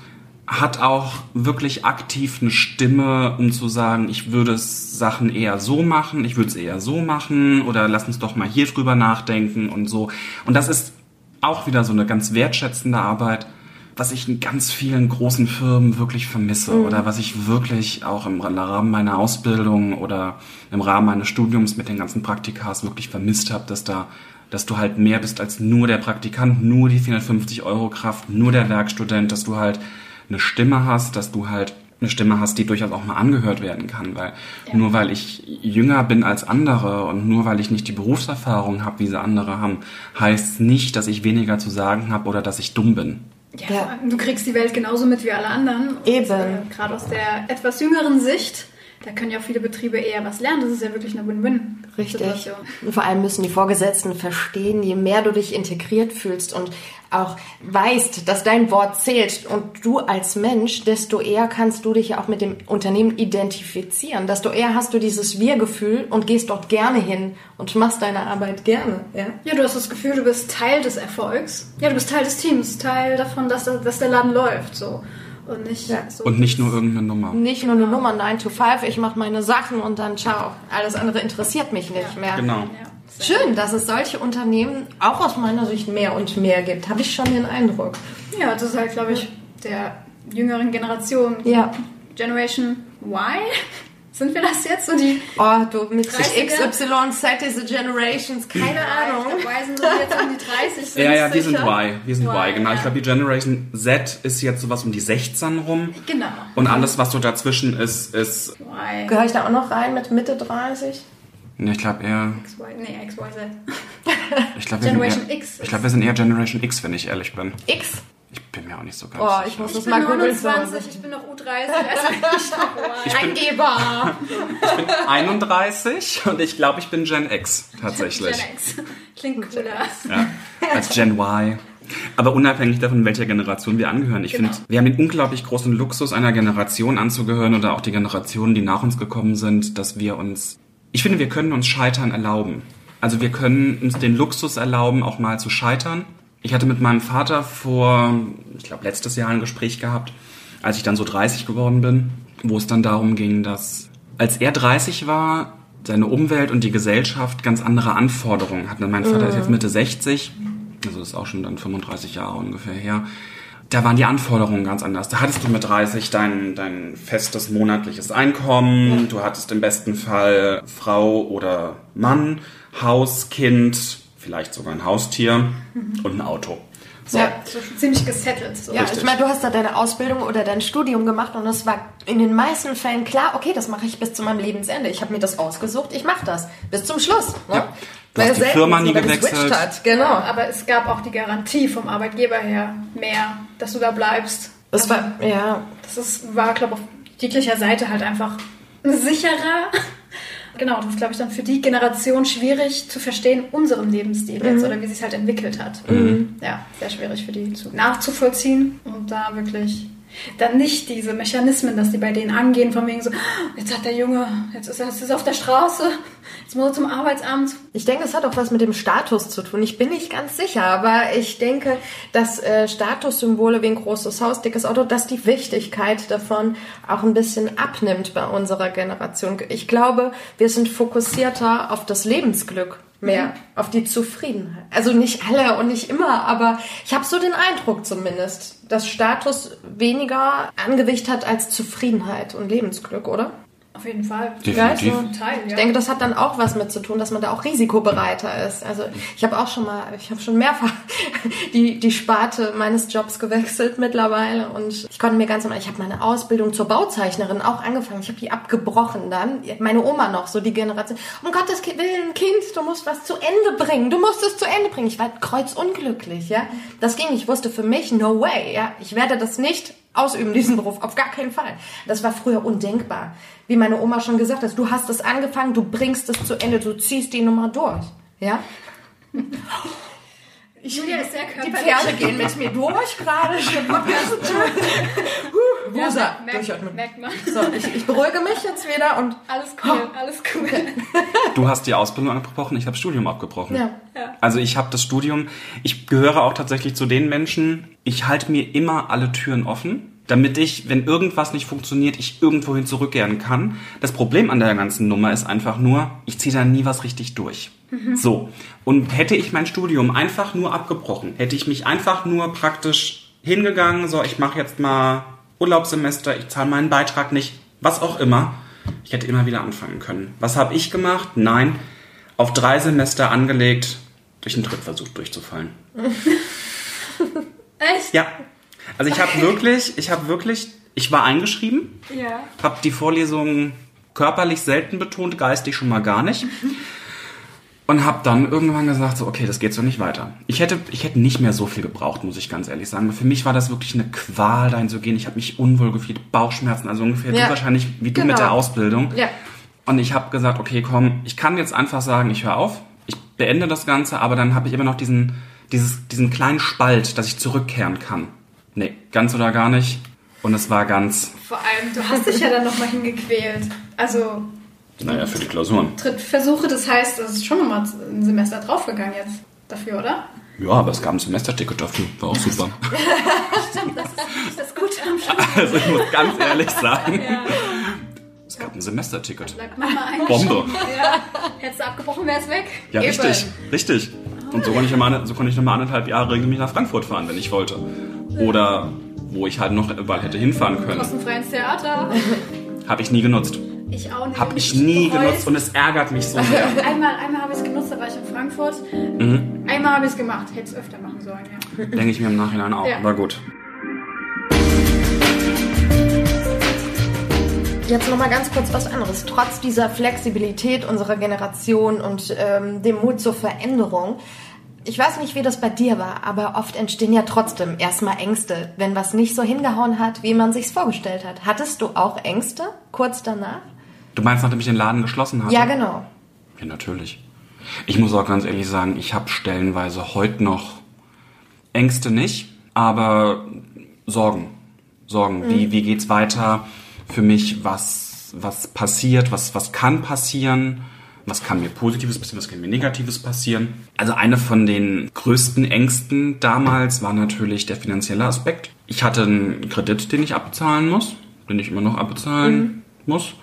hat auch wirklich aktiv eine Stimme, um zu sagen, ich würde Sachen eher so machen, ich würde es eher so machen oder lass uns doch mal hier drüber nachdenken und so. Und das ist auch wieder so eine ganz wertschätzende Arbeit, was ich in ganz vielen großen Firmen wirklich vermisse oder was ich wirklich auch im Rahmen meiner Ausbildung oder im Rahmen meines Studiums mit den ganzen Praktikas wirklich vermisst habe, dass da dass du halt mehr bist als nur der Praktikant, nur die 450 Euro Kraft, nur der Werkstudent, dass du halt eine Stimme hast, dass du halt eine Stimme hast, die durchaus auch mal angehört werden kann, weil nur weil ich jünger bin als andere und nur weil ich nicht die Berufserfahrung habe, wie sie andere haben, heißt nicht, dass ich weniger zu sagen habe oder dass ich dumm bin. Ja, Ja. du kriegst die Welt genauso mit wie alle anderen. Und, Eben. Äh, Gerade aus der etwas jüngeren Sicht, da können ja auch viele Betriebe eher was lernen. Das ist ja wirklich eine Richtig. Win-Win-Situation. Und vor allem müssen die Vorgesetzten verstehen, je mehr du dich integriert fühlst und auch weißt, dass dein Wort zählt und du als Mensch, desto eher kannst du dich ja auch mit dem Unternehmen identifizieren. Desto eher hast du dieses Wir-Gefühl und gehst dort gerne hin und machst deine Arbeit gerne. Ja? Ja, du hast das Gefühl, du bist Teil des Erfolgs. Ja, du bist Teil des Teams, Teil davon, dass, dass der Laden läuft. So. Und nicht Ja. so. Und nicht nur irgendeine Nummer. Nicht nur eine Nummer 9 to 5, ich mache meine Sachen und dann ciao. Alles andere interessiert mich nicht mehr. Genau. Ja. Schön, dass es solche Unternehmen auch aus meiner Sicht mehr und mehr gibt. Habe ich schon den Eindruck. ja, das ist halt, glaube ich, der jüngeren Generation. Ja. Generation Y? Sind wir das jetzt? So die Oh, du mit 30er? XY, Z is the Generations, keine Ahnung. Ich glaub, Y sind so jetzt um die 30 sind. Ja, ja, wir sind sicher. Y. Wir sind Y, genau. ja. Ich glaube, die Generation Z ist jetzt sowas um die 16 rum. Genau. Und alles, was so dazwischen ist, ist, Y. Gehöre ich da auch noch rein mit Mitte 30? ne, ich glaube eher, XY, nee, XYZ. ich glaube, wir, sind Generation eher- X ich glaube, wir sind eher Generation X, wenn ich ehrlich bin. X? Ich bin mir auch nicht so ganz Oh, sicher. ich muss Ich das bin mal googeln. 29, ich bin noch U30. Also ich noch Y. Eingeber. 31 und ich glaube, ich bin Gen X tatsächlich. Gen X. Klingt cooler. Ja, als Gen Y. Aber unabhängig davon, welcher Generation wir angehören. Ich Genau. finde, wir haben den unglaublich großen Luxus, einer Generation anzugehören oder auch die Generationen, die nach uns gekommen sind, dass wir uns, ich finde, wir können uns Scheitern erlauben. Also wir können uns den Luxus erlauben, auch mal zu scheitern. Ich hatte mit meinem Vater vor, ich glaube, letztes Jahr ein Gespräch gehabt, als ich dann so 30 geworden bin, wo es dann darum ging, dass als er 30 war, seine Umwelt und die Gesellschaft ganz andere Anforderungen hatten. Mein Vater ist jetzt Mitte 60, also ist auch schon dann 35 Jahre ungefähr her. Da waren die Anforderungen ganz anders. Da hattest du mit 30 dein, dein festes monatliches Einkommen, du hattest im besten Fall Frau oder Mann, Haus, Kind, vielleicht sogar ein Haustier und ein Auto. So, Ja. so ziemlich gesettelt. So. Ja, Richtig. ich meine, du hast da deine Ausbildung oder dein Studium gemacht und es war in den meisten Fällen klar, okay, das mache ich bis zu meinem Lebensende. Ich habe mir das ausgesucht, ich mache das bis zum Schluss. Ne? Ja. Du Weil hast die Firma nie geswitcht gewechselt. Hat. Genau. Ja, aber es gab auch die Garantie vom Arbeitgeber her mehr, dass du da bleibst. Das war, ja, Das ist, war, glaube ich, auf jeglicher Seite halt einfach sicherer. Genau, das ist, glaube ich, dann für die Generation schwierig zu verstehen, unseren Lebensstil jetzt oder wie sich halt entwickelt hat. Ja, sehr schwierig für die zu, nachzuvollziehen und da wirklich dann nicht diese Mechanismen, dass die bei denen angehen, von wegen so, "Ah, jetzt hat der Junge, jetzt ist er jetzt ist auf der Straße, jetzt muss er zum Arbeitsamt. Ich denke, es hat auch was mit dem Status zu tun. Ich bin nicht ganz sicher, aber ich denke, dass äh, Statussymbole wie ein großes Haus, dickes Auto, dass die Wichtigkeit davon auch ein bisschen abnimmt bei unserer Generation. Ich glaube, wir sind fokussierter auf das Lebensglück mehr, auf die Zufriedenheit. Also nicht alle und nicht immer, aber ich habe so den Eindruck zumindest, dass Status weniger Angewicht hat als Zufriedenheit und Lebensglück, oder? Auf jeden Fall. Definitiv. Ja, Zum Teil, Ich ja. denke, das hat dann auch was mit zu tun, dass man da auch risikobereiter ist. Also ich habe auch schon mal, ich habe schon mehrfach *laughs* die, die Sparte meines Jobs gewechselt mittlerweile und ich konnte mir ganz normal, ich habe meine Ausbildung zur Bauzeichnerin auch angefangen. Ich habe die abgebrochen dann. Meine Oma noch, so die Generation. Um Gottes Willen, Kind, du musst was zu Ende bringen. Du musst es zu Ende bringen. Ich war kreuzunglücklich, ja. Das ging. Ich wusste für mich, no way, ja. Ich werde das nicht ausüben, diesen Beruf. Auf gar keinen Fall. Das war früher undenkbar. Wie meine Oma schon gesagt hat, du hast es angefangen, du bringst es zu Ende, du ziehst die Nummer durch. Ja? Julia ist sehr Die körperlich. Pferde gehen mit mir durch gerade. Wusa, *laughs* Ja, merkt, durchatmen. merkt man. So, ich, ich beruhige mich jetzt wieder und Alles cool, alles cool. *laughs* Du hast die Ausbildung abgebrochen, ich habe das Studium abgebrochen. Ja. Also ich habe das Studium, ich gehöre auch tatsächlich zu den Menschen, ich halte mir immer alle Türen offen, damit ich, wenn irgendwas nicht funktioniert, ich irgendwohin zurückkehren kann. Das Problem an der ganzen Nummer ist einfach nur, ich ziehe da nie was richtig durch. So. Und hätte ich mein Studium einfach nur abgebrochen, hätte ich mich einfach nur praktisch hingegangen, so ich mache jetzt mal Urlaubssemester, ich zahle meinen Beitrag nicht, was auch immer. Ich hätte immer wieder anfangen können. Was habe ich gemacht? Nein, auf drei Semester angelegt, durch einen Drittversuch durchzufallen. *laughs* Echt? Ja. Also ich habe wirklich, ich habe wirklich, ich war eingeschrieben, Ja. habe die Vorlesungen körperlich selten betont, geistig schon mal gar nicht. Und habe dann irgendwann gesagt, so, okay, das geht so nicht weiter. Ich hätte, ich hätte nicht mehr so viel gebraucht, muss ich ganz ehrlich sagen. Für mich war das wirklich eine Qual, dahin zu gehen. Ich habe mich unwohl gefühlt, Bauchschmerzen, also ungefähr Ja. du wahrscheinlich wie du mit Genau. der Ausbildung. Ja. Und ich habe gesagt, okay, komm, ich kann jetzt einfach sagen, ich höre auf, ich beende das Ganze, aber dann habe ich immer noch diesen, dieses, diesen kleinen Spalt, dass ich zurückkehren kann. Nee, ganz oder gar nicht. Und es war ganz, Vor allem, du hast dich ja dann nochmal hingequält. Also, naja, für die Klausuren. Drittversuche, das heißt, es ist schon nochmal ein Semester draufgegangen jetzt dafür, oder? Ja, aber es gab ein Semesterticket dafür, war auch super. *laughs* Ist das gut am Schluss? Also ich muss ganz ehrlich sagen, es gab ein Semesterticket. Bombe. Ja. Hättest du abgebrochen, wäre es weg. Ja, Eben. richtig, richtig. Und so konnte ich, immer, so konnte ich nochmal anderthalb Jahre regelmäßig nach Frankfurt fahren, wenn ich wollte. Oder wo ich halt noch überall hätte hinfahren können. Kostenfrei ins Theater. Habe ich nie genutzt. Ich auch nicht. Habe ich nie bereut. genutzt und es ärgert mich so sehr. *laughs* Einmal, einmal habe ich es genutzt, da war ich in Frankfurt. Mhm. Einmal habe ich es gemacht. Hätte es öfter machen sollen, ja. Denke ich mir im Nachhinein auch. Ja. Aber gut. Jetzt nochmal ganz kurz was anderes. Trotz dieser Flexibilität unserer Generation und ähm, dem Mut zur Veränderung, ich weiß nicht, wie das bei dir war, aber oft entstehen ja trotzdem erstmal Ängste, wenn was nicht so hingehauen hat, wie man sich's vorgestellt hat. Hattest du auch Ängste kurz danach? Du meinst, nachdem ich den Laden geschlossen hatte? Ja, genau. Ja, natürlich. Ich muss auch ganz ehrlich sagen, ich habe stellenweise heute noch Ängste nicht, aber Sorgen. Sorgen. Wie, wie geht's weiter für mich? Was, was passiert? Was, was kann passieren? Was kann mir Positives passieren? Was kann mir Negatives passieren? Also eine von den größten Ängsten damals war natürlich der finanzielle Aspekt. Ich hatte einen Kredit, den ich abbezahlen muss, den ich immer noch abbezahlen muss.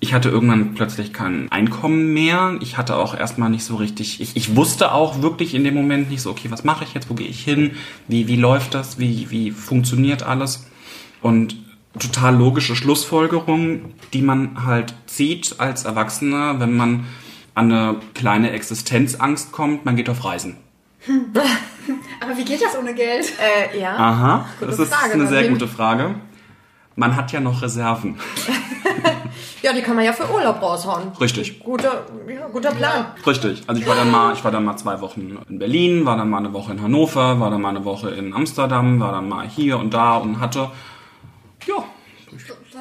Ich hatte irgendwann plötzlich kein Einkommen mehr. Ich hatte auch erstmal nicht so richtig, ich, ich wusste auch wirklich in dem Moment nicht so, okay, was mache ich jetzt, wo gehe ich hin, wie, wie läuft das, wie, wie funktioniert alles. Und total logische Schlussfolgerung, die man halt zieht als Erwachsener, wenn man an eine kleine Existenzangst kommt, man geht auf Reisen. *laughs* Aber wie geht das ohne Geld? Äh, ja. Aha, Gute das ist Frage, eine sehr gute Frage. Man hat ja noch Reserven. *laughs* Ja, die kann man ja für Urlaub raushauen. Richtig. Guter, ja, guter Plan. Richtig. Also ich war dann mal, ich war dann mal zwei Wochen in Berlin, war dann mal eine Woche in Hannover, war dann mal eine Woche in Amsterdam, war dann mal hier und da und hatte, ja,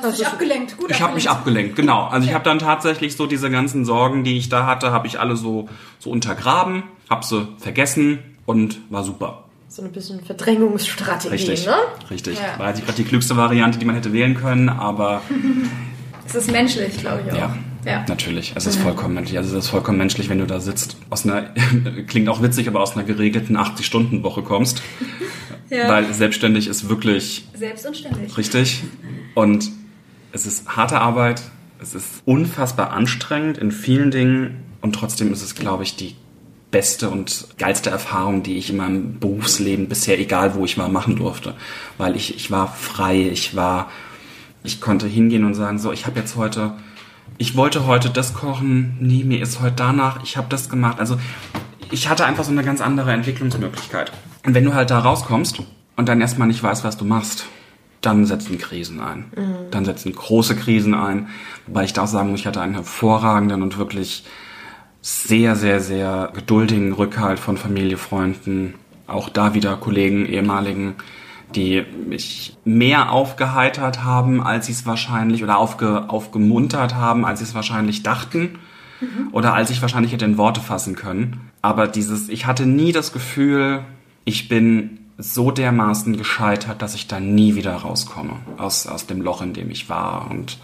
Du hast dich abgelenkt. Gut ich habe mich abgelenkt, genau. Also ich habe dann tatsächlich so diese ganzen Sorgen, die ich da hatte, habe ich alle so so untergraben, habe sie vergessen und war super. So ein bisschen Verdrängungsstrategie, Richtig, ne? richtig. Ja. War jetzt gerade die klügste Variante, die man hätte wählen können, aber *laughs* Es ist menschlich, glaube ich auch. ja, Ja. natürlich. Es ist vollkommen menschlich. Also es ist vollkommen menschlich, wenn du da sitzt, aus einer, *laughs* klingt auch witzig, aber aus einer geregelten 80-Stunden-Woche kommst. Ja. Weil selbstständig ist wirklich Selbst und ständig. richtig. Und es ist harte Arbeit. Es ist unfassbar anstrengend in vielen Dingen. Und trotzdem ist es, glaube ich, die beste und geilste Erfahrung, die ich in meinem Berufsleben bisher, egal wo ich war, machen durfte. Weil ich, ich war frei, ich war, ich konnte hingehen und sagen, so, ich habe jetzt heute, ich wollte heute das kochen, nee, mir ist heute danach, ich habe das gemacht. Also ich hatte einfach so eine ganz andere Entwicklungsmöglichkeit. Und wenn du halt da rauskommst und dann erstmal nicht weißt, was du machst, dann setzen Krisen ein. Dann setzen große Krisen ein. Wobei ich da sagen muss, ich hatte einen hervorragenden und wirklich sehr, sehr, sehr geduldigen Rückhalt von Familie, Freunden, auch da wieder Kollegen, ehemaligen, die mich mehr aufgeheitert haben, als sie es wahrscheinlich, oder aufge, aufgemuntert haben, als sie es wahrscheinlich dachten, oder als ich wahrscheinlich hätte in Worte fassen können. Aber dieses, ich hatte nie das Gefühl, ich bin so dermaßen gescheitert, dass ich da nie wieder rauskomme aus, aus dem Loch, in dem ich war und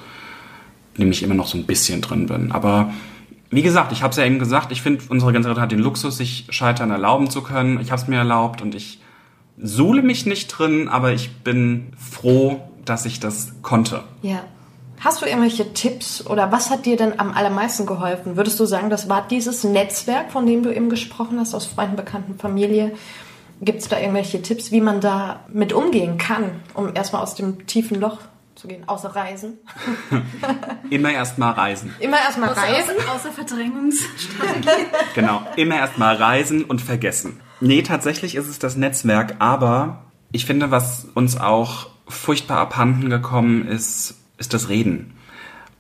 in dem ich immer noch so ein bisschen drin bin. Aber wie gesagt, ich habe es ja eben gesagt, ich finde, unsere Generation hat den Luxus, sich Scheitern erlauben zu können. Ich habe es mir erlaubt und ich suhle mich nicht drin, aber ich bin froh, dass ich das konnte. Ja. Hast du irgendwelche Tipps oder was hat dir denn am allermeisten geholfen? Würdest du sagen, das war dieses Netzwerk, von dem du eben gesprochen hast, aus Freunden, Bekannten, Familie? Gibt es da irgendwelche Tipps, wie man da mit umgehen kann, um erstmal aus dem tiefen Loch zu gehen, außer Reisen? *laughs* Immer erst mal reisen. Immer erstmal reisen. außer, *laughs* außer Verdrängungsstrategie. *laughs* Genau, immer erst mal reisen und vergessen. Nee, tatsächlich ist es das Netzwerk, aber ich finde, was uns auch furchtbar abhanden gekommen ist, ist das Reden.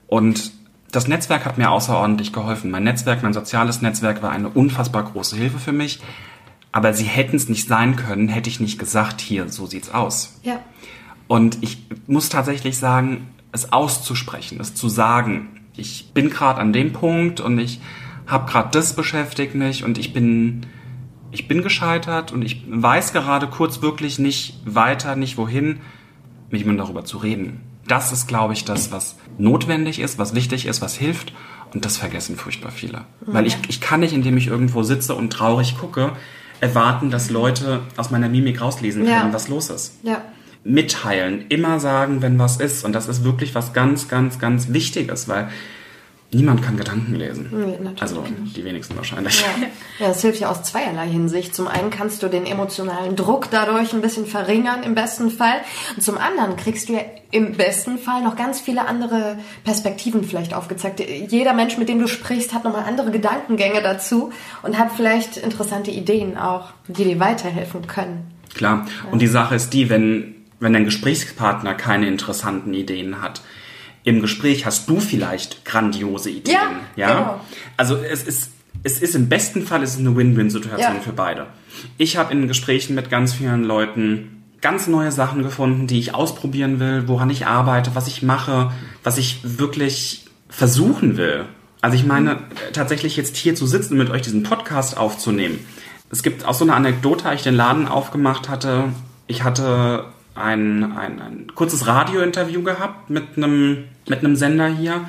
Und das Netzwerk hat mir außerordentlich geholfen. Mein Netzwerk, mein soziales Netzwerk war eine unfassbar große Hilfe für mich. Aber sie hätten es nicht sein können, hätte ich nicht gesagt, hier, so sieht's aus. Ja. Und ich muss tatsächlich sagen, es auszusprechen, es zu sagen. Ich bin gerade an dem Punkt und ich habe gerade das beschäftigt mich und ich bin ich bin gescheitert und ich weiß gerade kurz wirklich nicht weiter, nicht wohin, mit jemandem darüber zu reden. Das ist, glaube ich, das, was notwendig ist, was wichtig ist, was hilft. Und das vergessen furchtbar viele. Weil ich, ich kann nicht, indem ich irgendwo sitze und traurig gucke, erwarten, dass Leute aus meiner Mimik rauslesen können, Ja. was los ist Ja. mitteilen, immer sagen, wenn was ist. Und das ist wirklich was ganz, ganz, ganz Wichtiges, weil niemand kann Gedanken lesen. Nee, also die wenigsten wahrscheinlich. Ja. ja, das hilft ja aus zweierlei Hinsicht. Zum einen kannst du den emotionalen Druck dadurch ein bisschen verringern, im besten Fall. Und zum anderen kriegst du ja im besten Fall noch ganz viele andere Perspektiven vielleicht aufgezeigt. Jeder Mensch, mit dem du sprichst, hat nochmal andere Gedankengänge dazu und hat vielleicht interessante Ideen auch, die dir weiterhelfen können. Klar. Und die Sache ist die, wenn, wenn dein Gesprächspartner keine interessanten Ideen hat, im Gespräch hast du vielleicht grandiose Ideen. Ja, genau. Also es ist, es ist im besten Fall ist es eine Win-Win-Situation Ja. für beide. Ich habe in Gesprächen mit ganz vielen Leuten ganz neue Sachen gefunden, die ich ausprobieren will, woran ich arbeite, was ich mache, was ich wirklich versuchen will. Also ich meine, tatsächlich jetzt hier zu sitzen und mit euch diesen Podcast aufzunehmen. Es gibt auch so eine Anekdote, als ich den Laden aufgemacht hatte. Ich hatte ein, ein, ein kurzes Radiointerview gehabt mit einem, mit einem Sender hier.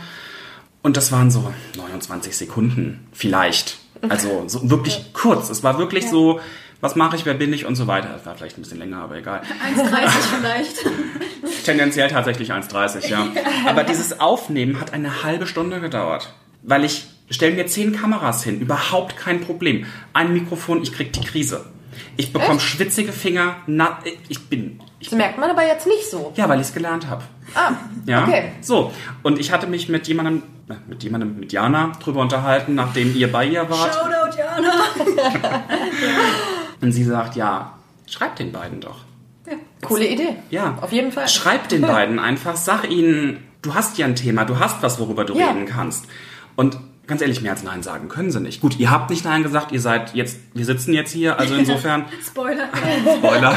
Und das waren so 29 Sekunden vielleicht. Also so wirklich kurz. Es war wirklich so, was mache ich, wer bin ich und so weiter. Es war vielleicht ein bisschen länger, aber egal. 1,30 vielleicht. *laughs* Tendenziell tatsächlich 1,30, *laughs* ja. Aber dieses Aufnehmen hat eine halbe Stunde gedauert. Weil ich stelle mir zehn Kameras hin, überhaupt kein Problem. Ein Mikrofon, ich krieg die Krise. Ich bekomme schwitzige Finger, na, ich bin, ich Das merkt man aber jetzt nicht so. ja, weil ich es gelernt habe. Ah, Ja. okay. So. Und ich hatte mich mit jemandem, mit jemandem, mit Jana drüber unterhalten, nachdem ihr bei ihr wart. Shoutout, Jana. *laughs* Und sie sagt, ja, schreib den beiden doch. Coole Idee. Ja. Auf jeden Fall. Schreib den *laughs* beiden einfach, sag ihnen, du hast ja ein Thema, du hast was, worüber du Ja. reden kannst. Und ganz ehrlich, mehr als Nein sagen können sie nicht. Gut, ihr habt nicht Nein gesagt, ihr seid jetzt, wir sitzen jetzt hier, also *laughs* insofern, Spoiler. Spoiler,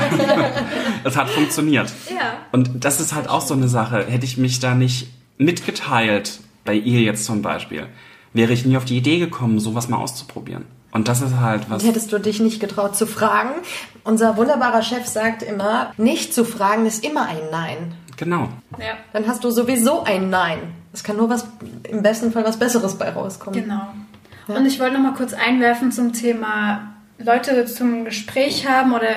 *laughs* es hat funktioniert. Ja. Und das ist halt auch so eine Sache. Hätte ich mich da nicht mitgeteilt, bei ihr jetzt zum Beispiel, wäre ich nie auf die Idee gekommen, sowas mal auszuprobieren. Und das ist halt was. Hättest du dich nicht getraut zu fragen? Unser wunderbarer Chef sagt immer, nicht zu fragen ist immer ein Nein. Genau. Ja, Dann hast du sowieso ein Nein. Es kann nur was, im besten Fall was Besseres bei rauskommen. genau. Und ich wollte noch mal kurz einwerfen zum Thema Leute zum Gespräch haben oder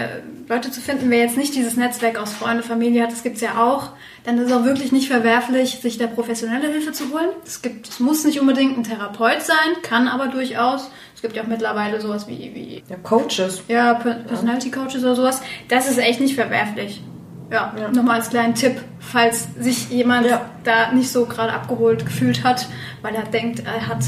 Leute zu finden, wer jetzt nicht dieses Netzwerk aus Freunde, Familie hat, das gibt's ja auch, dann ist es auch wirklich nicht verwerflich, sich da professionelle Hilfe zu holen. Es gibt, es muss nicht unbedingt ein Therapeut sein, kann aber durchaus. Es gibt ja auch mittlerweile sowas wie, wie Ja, Coaches. ja, Per- Personality Coaches oder sowas. Das ist echt nicht verwerflich. Ja, nochmal als kleinen Tipp, falls sich jemand Ja. da nicht so gerade abgeholt gefühlt hat, weil er denkt, er hat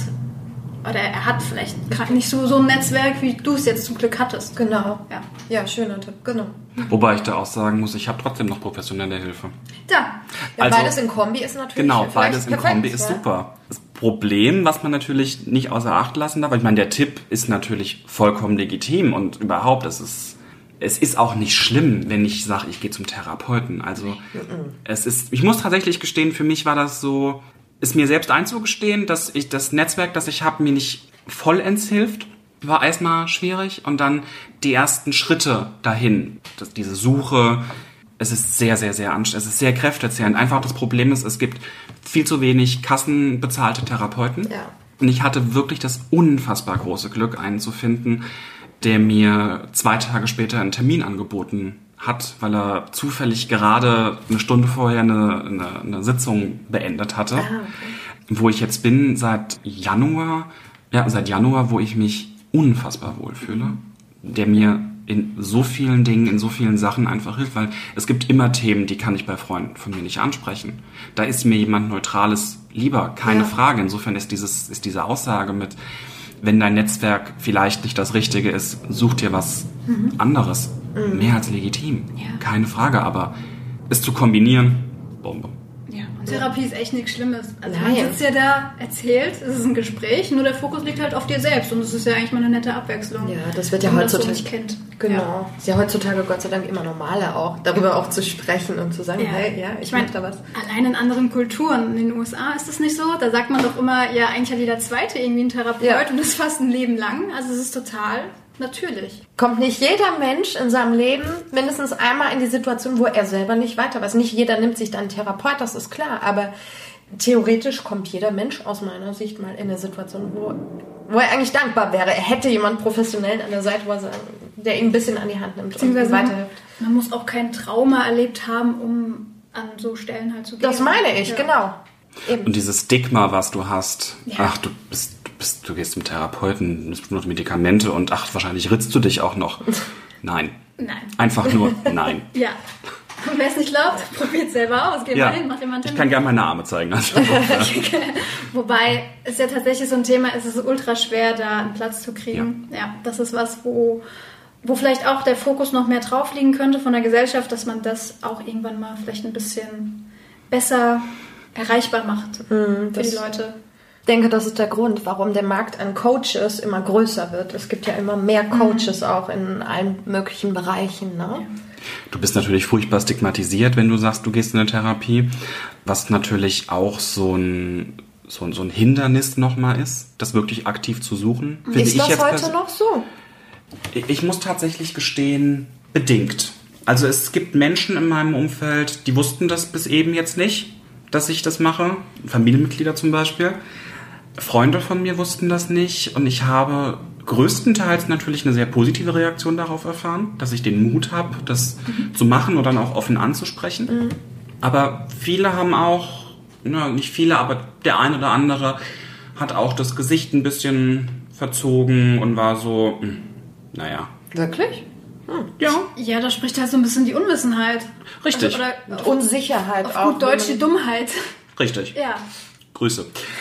oder er hat vielleicht gerade nicht so, so ein Netzwerk, wie du es jetzt zum Glück hattest. Genau. Ja. Ja, schöner Tipp, genau. Wobei ich da auch sagen muss, ich habe trotzdem noch professionelle Hilfe. Da. Ja, Also- beides in Kombi ist natürlich Genau, beides im perfekt, Kombi ist ja. super. Das Problem, was man natürlich nicht außer Acht lassen darf, weil ich meine, der Tipp ist natürlich vollkommen legitim und überhaupt, es ist, es ist auch nicht schlimm, wenn ich sage, ich gehe zum Therapeuten. Also es ist, ich muss tatsächlich gestehen, für mich war das so, ist mir selbst einzugestehen, dass ich das Netzwerk, das ich habe, mir nicht vollends hilft. War erstmal schwierig und dann die ersten Schritte dahin, das, diese Suche, es ist sehr, sehr, sehr anstrengend. Es ist sehr kräftezehrend. Einfach das Problem ist, es gibt viel zu wenig kassenbezahlte Therapeuten. Ja. Und ich hatte wirklich das unfassbar große Glück, einen zu finden, der mir zwei Tage später einen Termin angeboten hat, weil er zufällig gerade eine Stunde vorher eine, eine, eine Sitzung beendet hatte. Wo ich jetzt bin seit Januar, ja, seit Januar, wo ich mich unfassbar wohlfühle, der mir in so vielen Dingen, in so vielen Sachen einfach hilft, weil es gibt immer Themen, die kann ich bei Freunden von mir nicht ansprechen. Da ist mir jemand Neutrales lieber, keine Ja. Frage. Insofern ist dieses, ist diese Aussage mit, wenn dein Netzwerk vielleicht nicht das Richtige ist, such dir was anderes. Mehr als legitim. Ja. Keine Frage, aber es zu kombinieren, Bombe. Ja. Therapie ist echt nichts Schlimmes. Also Nein. man sitzt ja da, erzählt, es ist ein Gespräch, nur der Fokus liegt halt auf dir selbst und es ist ja eigentlich mal eine nette Abwechslung. Ja, das wird ja wenn man das heutzutage- so kennt. Genau. Ja. Ist ja heutzutage Gott sei Dank immer normaler auch, darüber auch zu sprechen und zu sagen, Ja. hey, ja, ich, ich meine, da was. allein in anderen Kulturen, in den USA ist das nicht so. Da sagt man doch immer, ja, eigentlich hat jeder Zweite irgendwie einen Therapeut Ja. und das fast ein Leben lang. Also es ist total natürlich. Kommt nicht jeder Mensch in seinem Leben mindestens einmal in die Situation, wo er selber nicht weiter weiß. Nicht jeder nimmt sich dann einen Therapeut, das ist klar, aber theoretisch kommt jeder Mensch aus meiner Sicht mal in eine Situation, wo, wo er eigentlich dankbar wäre. Er hätte jemand professionell an der Seite, er der ihn ein bisschen an die Hand nimmt und ihm Beziehungsweise man, weiterhilft. man muss auch kein Trauma erlebt haben, um an so Stellen halt zu gehen. Das meine ich, Ja. genau. Eben. Und dieses Stigma, was du hast, Ja. ach, du bist, bist, du gehst zum Therapeuten, nimmst nur Medikamente und ach, wahrscheinlich ritzt du dich auch noch. *laughs* Nein. Nein. Einfach nur nein. *laughs* Ja. Und wer es nicht glaubt, probiert selber aus. Geht Ja. mal hin, macht jemand Ich kann gerne meine Arme zeigen. Also, *laughs* Wobei es ja tatsächlich so ein Thema ist, es ist ultra schwer, da einen Platz zu kriegen. Ja, das ist was, wo, wo vielleicht auch der Fokus noch mehr drauf liegen könnte von der Gesellschaft, dass man das auch irgendwann mal vielleicht ein bisschen besser erreichbar macht für das- die Leute. Ich denke, das ist der Grund, warum der Markt an Coaches immer größer wird. Es gibt ja immer mehr Coaches auch in allen möglichen Bereichen. Ne? Du bist natürlich furchtbar stigmatisiert, wenn du sagst, du gehst in eine Therapie, was natürlich auch so ein, so ein, so ein Hindernis nochmal ist, das wirklich aktiv zu suchen. finde Ist ich das jetzt heute noch so? Ich muss tatsächlich gestehen, bedingt. Also es gibt Menschen in meinem Umfeld, die wussten das bis eben jetzt nicht, dass ich das mache. Familienmitglieder zum Beispiel. Freunde von mir wussten das nicht und ich habe größtenteils natürlich eine sehr positive Reaktion darauf erfahren, dass ich den Mut habe, das zu machen und dann auch offen anzusprechen. Aber viele haben auch, ja, nicht viele, aber der eine oder andere hat auch das Gesicht ein bisschen verzogen und war so, hm, naja, Wirklich? ja, Ja, da spricht halt so ein bisschen die Unwissenheit. Richtig. Also, oder Unsicherheit auf auch. gut Deutsch die Dummheit. richtig. Ja, Grüße. *laughs*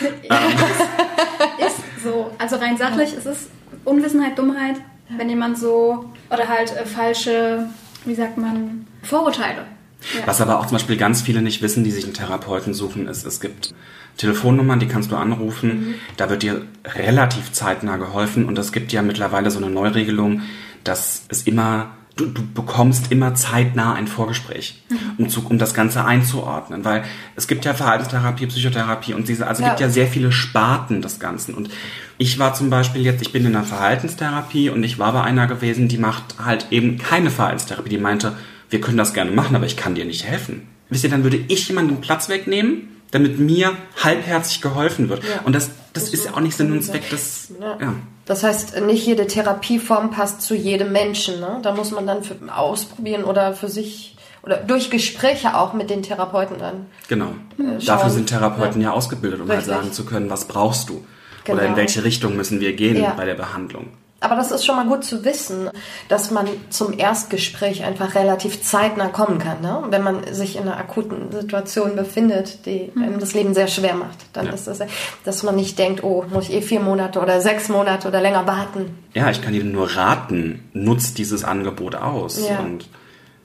ist so. Also rein sachlich ist es Unwissenheit, Dummheit. Wenn jemand so, oder halt äh, falsche wie sagt man, Vorurteile. Ja. Was aber auch zum Beispiel ganz viele nicht wissen, die sich einen Therapeuten suchen, ist, es gibt Telefonnummern, die kannst du anrufen. Mhm. Da wird dir relativ zeitnah geholfen. Und es gibt ja mittlerweile so eine Neuregelung, dass es immer Du, du bekommst immer zeitnah ein Vorgespräch, mhm. um, zu, um das Ganze einzuordnen, weil es gibt ja Verhaltenstherapie, Psychotherapie und diese, also ja. gibt ja sehr viele Sparten des Ganzen. Und ich war zum Beispiel jetzt, ich bin in der Verhaltenstherapie und ich war bei einer gewesen, die macht halt eben keine Verhaltenstherapie. Die meinte, wir können das gerne machen, aber ich kann dir nicht helfen. Wisst ihr, dann würde ich jemanden Platz wegnehmen damit mir halbherzig geholfen wird. Ja. Und das, das ist ja auch nicht Sinn und Zweck. Das, ja. ja. Das heißt, nicht jede Therapieform passt zu jedem Menschen. Ne? Da muss man dann für, ausprobieren oder für sich oder durch Gespräche auch mit den Therapeuten dann. Genau. Äh, Dafür sind Therapeuten ja, ja ausgebildet, um halt Richtig. halt sagen zu können, was brauchst du? Genau. Oder in welche Richtung müssen wir gehen bei der Behandlung. Aber das ist schon mal gut zu wissen, dass man zum Erstgespräch einfach relativ zeitnah kommen kann. Ne? Wenn man sich in einer akuten Situation befindet, die einem das Leben sehr schwer macht, dann ja. ist das, dass man nicht denkt, oh, muss ich eh vier Monate oder sechs Monate oder länger warten. Ja, ich kann Ihnen nur raten, nutzt dieses Angebot aus. Ja. Und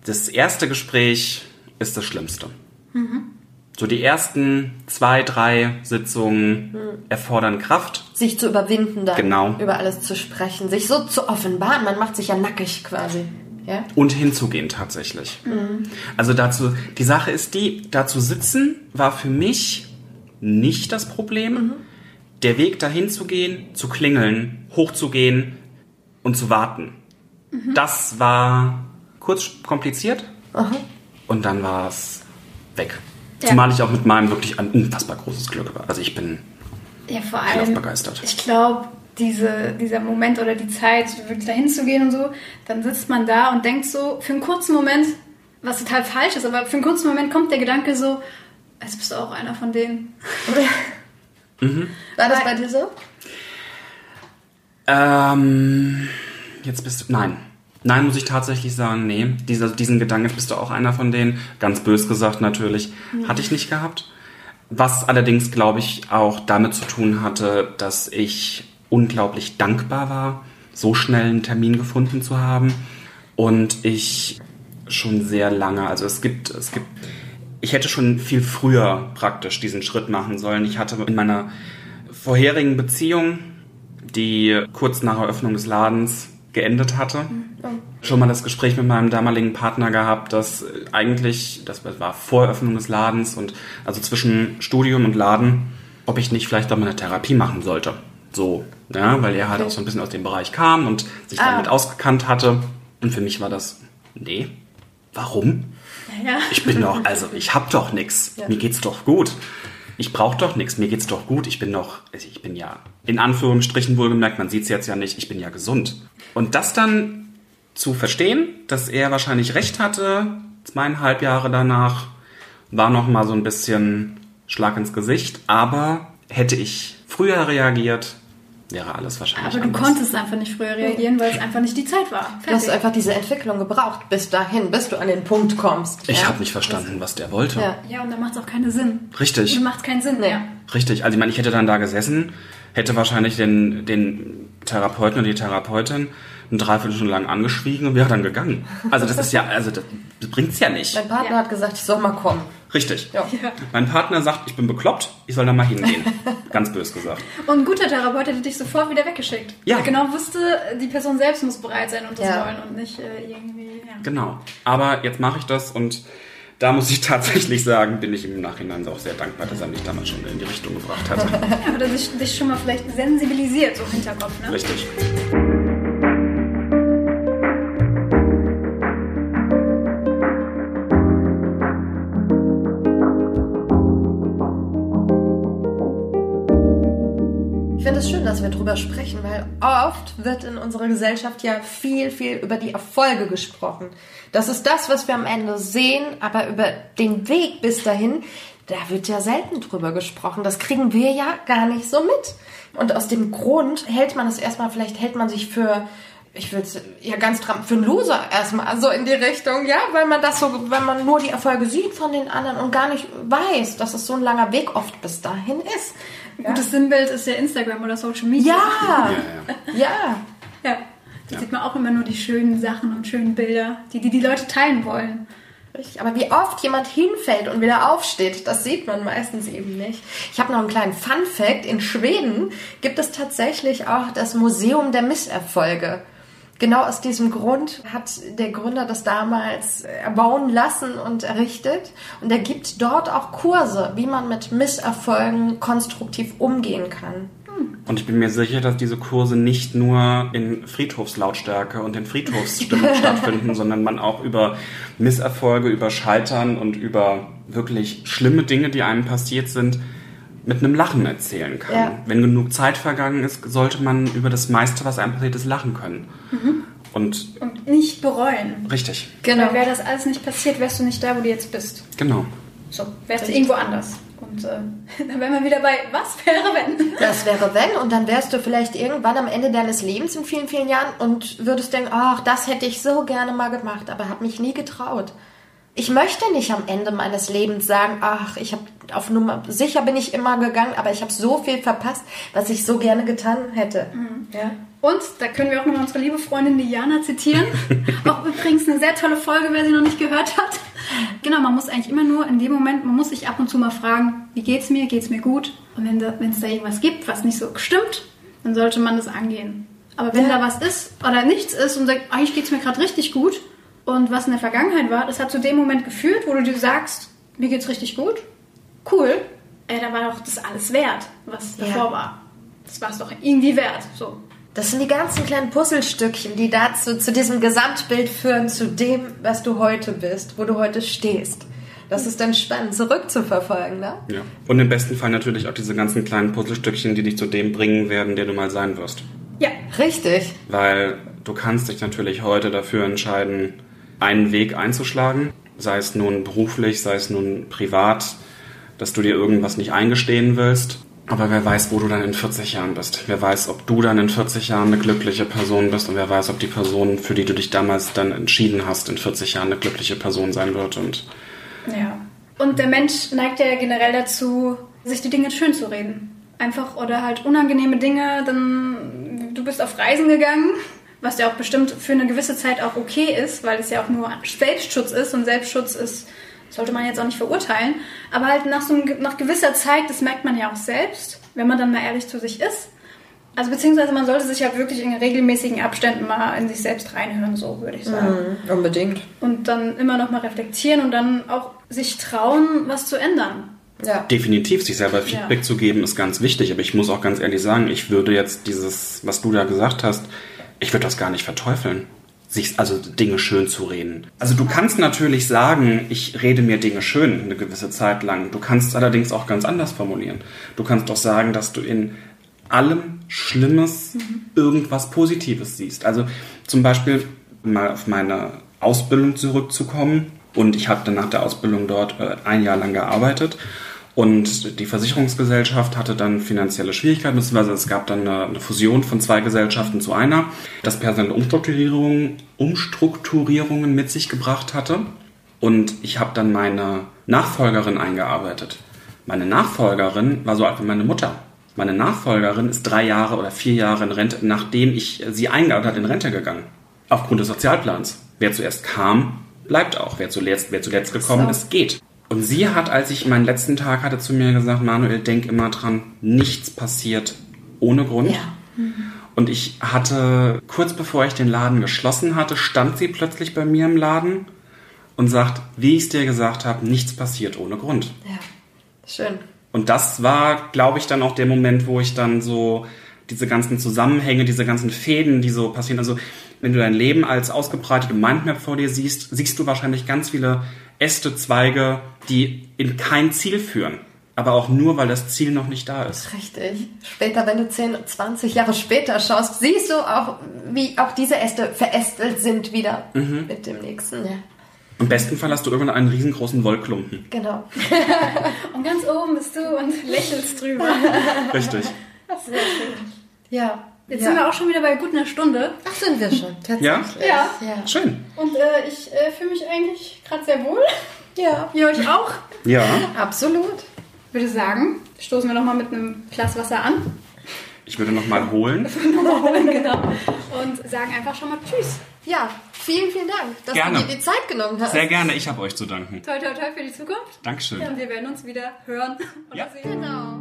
das erste Gespräch ist das Schlimmste. Mhm. So die ersten zwei, drei Sitzungen hm. erfordern Kraft. Sich zu überwinden dann. Genau. Über alles zu sprechen. Sich so zu offenbaren. Man macht sich ja nackig quasi. Ja? Und hinzugehen tatsächlich. Mhm. Also dazu, die Sache ist die, dazu sitzen war für mich nicht das Problem. Mhm. Der Weg dahin zu gehen, zu klingeln, hochzugehen und zu warten. Mhm. Das war kurz kompliziert. Aha. Und dann war es weg. Ja. Zumal ich auch mit meinem wirklich ein unfassbar großes Glück war. Also ich bin ja, vor allem, begeistert. Ich glaube, diese, dieser Moment oder die Zeit, wirklich dahin zu gehen und so, dann sitzt man da und denkt so, für einen kurzen Moment, was total falsch ist, aber für einen kurzen Moment kommt der Gedanke so, jetzt bist du auch einer von denen. *laughs* mhm. War das bei dir so? Ähm, jetzt bist du. Nein. Nein, muss ich tatsächlich sagen, nee. Dieser, diesen Gedanken bist du auch einer von denen. Ganz bös gesagt natürlich. Mhm. Hatte ich nicht gehabt. Was allerdings, glaube ich, auch damit zu tun hatte, dass ich unglaublich dankbar war, so schnell einen Termin gefunden zu haben. Und ich schon sehr lange, also es gibt, es gibt, ich hätte schon viel früher praktisch diesen Schritt machen sollen. Ich hatte in meiner vorherigen Beziehung, die kurz nach Eröffnung des Ladens geendet hatte. Schon mal das Gespräch mit meinem damaligen Partner gehabt, dass eigentlich, das war vor Eröffnung des Ladens und also zwischen Studium und Laden, ob ich nicht vielleicht auch mal eine Therapie machen sollte. So, ja, weil er halt okay. auch so ein bisschen aus dem Bereich kam und sich ah. damit ausgekannt hatte. Und für mich war das, nee, warum? Ja. Ich bin doch, also ich hab doch nichts. Ja. Mir geht's doch gut ich brauche doch nichts, mir geht's doch gut, ich bin doch, also ich bin ja, in Anführungsstrichen wohlgemerkt, man sieht's jetzt ja nicht, ich bin ja gesund. Und das dann zu verstehen, dass er wahrscheinlich recht hatte, zweieinhalb Jahre danach, war noch mal so ein bisschen Schlag ins Gesicht, aber hätte ich früher reagiert, wäre alles wahrscheinlich Aber du anders. konntest einfach nicht früher reagieren, weil es einfach nicht die Zeit war. Fertig. Du hast einfach diese Entwicklung gebraucht, bis dahin, bis du an den Punkt kommst. Ich ja? habe nicht verstanden, was der wollte. Ja, ja und dann macht es auch keinen Sinn. Richtig. Dann macht keinen Sinn mehr. Richtig. Also ich meine, ich hätte dann da gesessen, hätte wahrscheinlich den, den Therapeuten und die Therapeutin eine Dreiviertelstunde lang angeschwiegen und wäre dann gegangen. Also das ist ja, also das, das bringt's ja nicht. Mein Partner ja. hat gesagt, ich soll mal kommen. Richtig. Ja. Mein Partner sagt, ich bin bekloppt, ich soll da mal hingehen. *laughs* Ganz bös gesagt. Und ein guter Therapeut hätte dich sofort wieder weggeschickt. Ja. Er genau wusste, die Person selbst muss bereit sein und das ja. wollen und nicht äh, irgendwie. Ja. Genau. Aber jetzt mache ich das und da muss ich *laughs* tatsächlich sagen, bin ich im Nachhinein auch sehr dankbar, dass er mich damals schon in die Richtung gebracht hat. *laughs* ja, oder dich, dich schon mal vielleicht sensibilisiert, so im Hinterkopf, ne? Richtig. Dass wir drüber sprechen, weil oft wird in unserer Gesellschaft ja viel, viel über die Erfolge gesprochen. Das ist das, was wir am Ende sehen, aber über den Weg bis dahin, da wird ja selten drüber gesprochen. Das kriegen wir ja gar nicht so mit. Und aus dem Grund hält man es erstmal, vielleicht hält man sich für ich würde es ja ganz für einen Loser erstmal so in die Richtung, ja, weil man das so, wenn man nur die Erfolge sieht von den anderen und gar nicht weiß, dass es so ein langer Weg oft bis dahin ist. Gutes Sinnbild ist ja Instagram oder Social Media. Ja, ja. ja. ja. Da Ja. sieht man auch immer nur die schönen Sachen und schönen Bilder, die die, die Leute teilen wollen. Richtig, Aber wie oft jemand hinfällt und wieder aufsteht, das sieht man meistens eben nicht. Ich habe noch einen kleinen Fun Fact. In Schweden gibt es tatsächlich auch das Museum der Misserfolge. Genau aus diesem Grund hat der Gründer das damals erbauen lassen und errichtet. Und er gibt dort auch Kurse, wie man mit Misserfolgen konstruktiv umgehen kann. Und ich bin mir sicher, dass diese Kurse nicht nur in Friedhofslautstärke und in Friedhofsstimmung *laughs* stattfinden, sondern man auch über Misserfolge, über Scheitern und über wirklich schlimme Dinge, die einem passiert sind, mit einem Lachen erzählen kann. Ja. Wenn genug Zeit vergangen ist, sollte man über das meiste, was einem passiert ist, lachen können. Und Und nicht bereuen. richtig, Genau. Weil wäre das alles nicht passiert, wärst du nicht da, wo du jetzt bist. genau. So, wärst du Richtig. irgendwo anders. Und äh, *laughs* dann wären wir wieder bei, was wäre wenn? Das wäre wenn und dann wärst du vielleicht irgendwann am Ende deines Lebens in vielen, vielen Jahren und würdest denken, ach, das hätte ich so gerne mal gemacht, aber habe mich nie getraut. Ich möchte nicht am Ende meines Lebens sagen, ach, ich habe auf Nummer sicher bin ich immer gegangen, aber ich habe so viel verpasst, was ich so gerne getan hätte. Ja. Und da können wir auch nochmal unsere liebe Freundin Diana zitieren. *laughs* auch übrigens eine sehr tolle Folge, wer sie noch nicht gehört hat. Genau, man muss eigentlich immer nur in dem Moment, man muss sich ab und zu mal fragen, wie geht's mir, geht's mir gut? Und wenn da- es da irgendwas gibt, was nicht so stimmt, dann sollte man das angehen. Aber wenn Ja. da was ist oder nichts ist und sagt, eigentlich geht's mir gerade richtig gut und was in der Vergangenheit war, das hat zu dem Moment geführt, wo du dir sagst, mir geht's richtig gut, cool, ey, da war doch das alles wert, was Ja. davor war. Das war es doch irgendwie wert. So. Das sind die ganzen kleinen Puzzlestückchen, die dazu zu diesem Gesamtbild führen, zu dem, was du heute bist, wo du heute stehst. Das ist dann spannend, zurückzuverfolgen, ne? Ja. Und im besten Fall natürlich auch diese ganzen kleinen Puzzlestückchen, die dich zu dem bringen werden, der du mal sein wirst. Ja, Richtig. Weil du kannst dich natürlich heute dafür entscheiden, einen Weg einzuschlagen, sei es nun beruflich, sei es nun privat, dass du dir irgendwas nicht eingestehen willst. Aber wer weiß, wo du dann in 40 Jahren bist. Wer weiß, ob du dann in 40 Jahren eine glückliche Person bist und wer weiß, ob die Person, für die du dich damals dann entschieden hast, in 40 Jahren eine glückliche Person sein wird. Und Ja. Und der Mensch neigt ja generell dazu, sich die Dinge schön zu reden. Einfach oder halt unangenehme Dinge, dann du bist auf Reisen gegangen, was ja auch bestimmt für eine gewisse Zeit auch okay ist, weil es ja auch nur Selbstschutz ist und Selbstschutz ist, sollte man jetzt auch nicht verurteilen. Aber halt nach so einem, nach gewisser Zeit, das merkt man ja auch selbst, wenn man dann mal ehrlich zu sich ist. Also beziehungsweise man sollte sich ja wirklich in regelmäßigen Abständen mal in sich selbst reinhören, so würde ich sagen Unbedingt. und dann immer noch mal reflektieren und dann auch sich trauen, was zu ändern. Ja. definitiv sich selber Feedback Ja. zu geben, ist ganz wichtig. Aber ich muss auch ganz ehrlich sagen, ich würde jetzt dieses, was du da gesagt hast, ich würde das gar nicht verteufeln. Sich, also Dinge schön zu reden. Also du kannst natürlich sagen, ich rede mir Dinge schön eine gewisse Zeit lang. Du kannst allerdings auch ganz anders formulieren. Du kannst auch sagen, dass du in allem Schlimmes irgendwas Positives siehst. Also zum Beispiel mal auf meine Ausbildung zurückzukommen. Und ich habe dann nach der Ausbildung dort äh, ein Jahr lang gearbeitet. Und die Versicherungsgesellschaft hatte dann finanzielle Schwierigkeiten, beziehungsweise es gab dann eine, eine Fusion von zwei Gesellschaften zu einer, das personelle Umstrukturierung, Umstrukturierungen mit sich gebracht hatte. Und ich habe dann meine Nachfolgerin eingearbeitet. Meine Nachfolgerin war so alt wie meine Mutter. Meine Nachfolgerin ist drei Jahre oder vier Jahre in Rente, nachdem ich sie eingearbeitet habe, in Rente gegangen. Aufgrund des Sozialplans. Wer zuerst kam, bleibt auch. Wer zuletzt, wer zuletzt gekommen So. ist, geht. Und sie hat, als ich meinen letzten Tag hatte, zu mir gesagt, Manuel, denk immer dran, nichts passiert ohne Grund. Ja. Und ich hatte, kurz bevor ich den Laden geschlossen hatte, stand sie plötzlich bei mir im Laden und sagt, wie ich es dir gesagt habe, nichts passiert ohne Grund. Ja. Schön. Und das war, glaube ich, dann auch der Moment, wo ich dann so diese ganzen Zusammenhänge, diese ganzen Fäden, die so passieren. Also wenn du dein Leben als ausgebreitete Mindmap vor dir siehst, siehst du wahrscheinlich ganz viele Äste, Zweige, die in kein Ziel führen. Aber auch nur, weil das Ziel noch nicht da ist. Richtig. Später, wenn du 10, 20 Jahre später schaust, siehst du auch, wie auch diese Äste verästelt sind wieder mit dem nächsten. Ja. Im besten Fall hast du irgendwann einen riesengroßen Wollklumpen. Genau. *laughs* Und ganz oben bist du und lächelst drüber. Richtig. Sehr schön. Ja. Jetzt ja. sind wir auch schon wieder bei gut einer Stunde. Ach, sind wir schon, tatsächlich. Ja? Ja. ja. Schön. Und äh, ich äh, fühle mich eigentlich gerade sehr wohl. Ja. Wie euch auch? Ja. Absolut. Ich würde sagen, stoßen wir nochmal mit einem Glas Wasser an. Ich würde nochmal holen. *laughs* nochmal holen, genau. Und sagen einfach schon mal Tschüss. Ja, vielen, vielen Dank, dass gerne. du dir die Zeit genommen hast. Sehr gerne, ich habe euch zu danken. Toi, toi, toi für die Zukunft. Dankeschön. Und wir werden uns wieder hören und ja. sehen. Genau.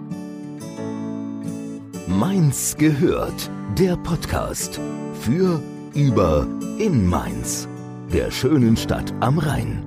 Mainz gehört der Podcast für, über, in Mainz, der schönen Stadt am Rhein.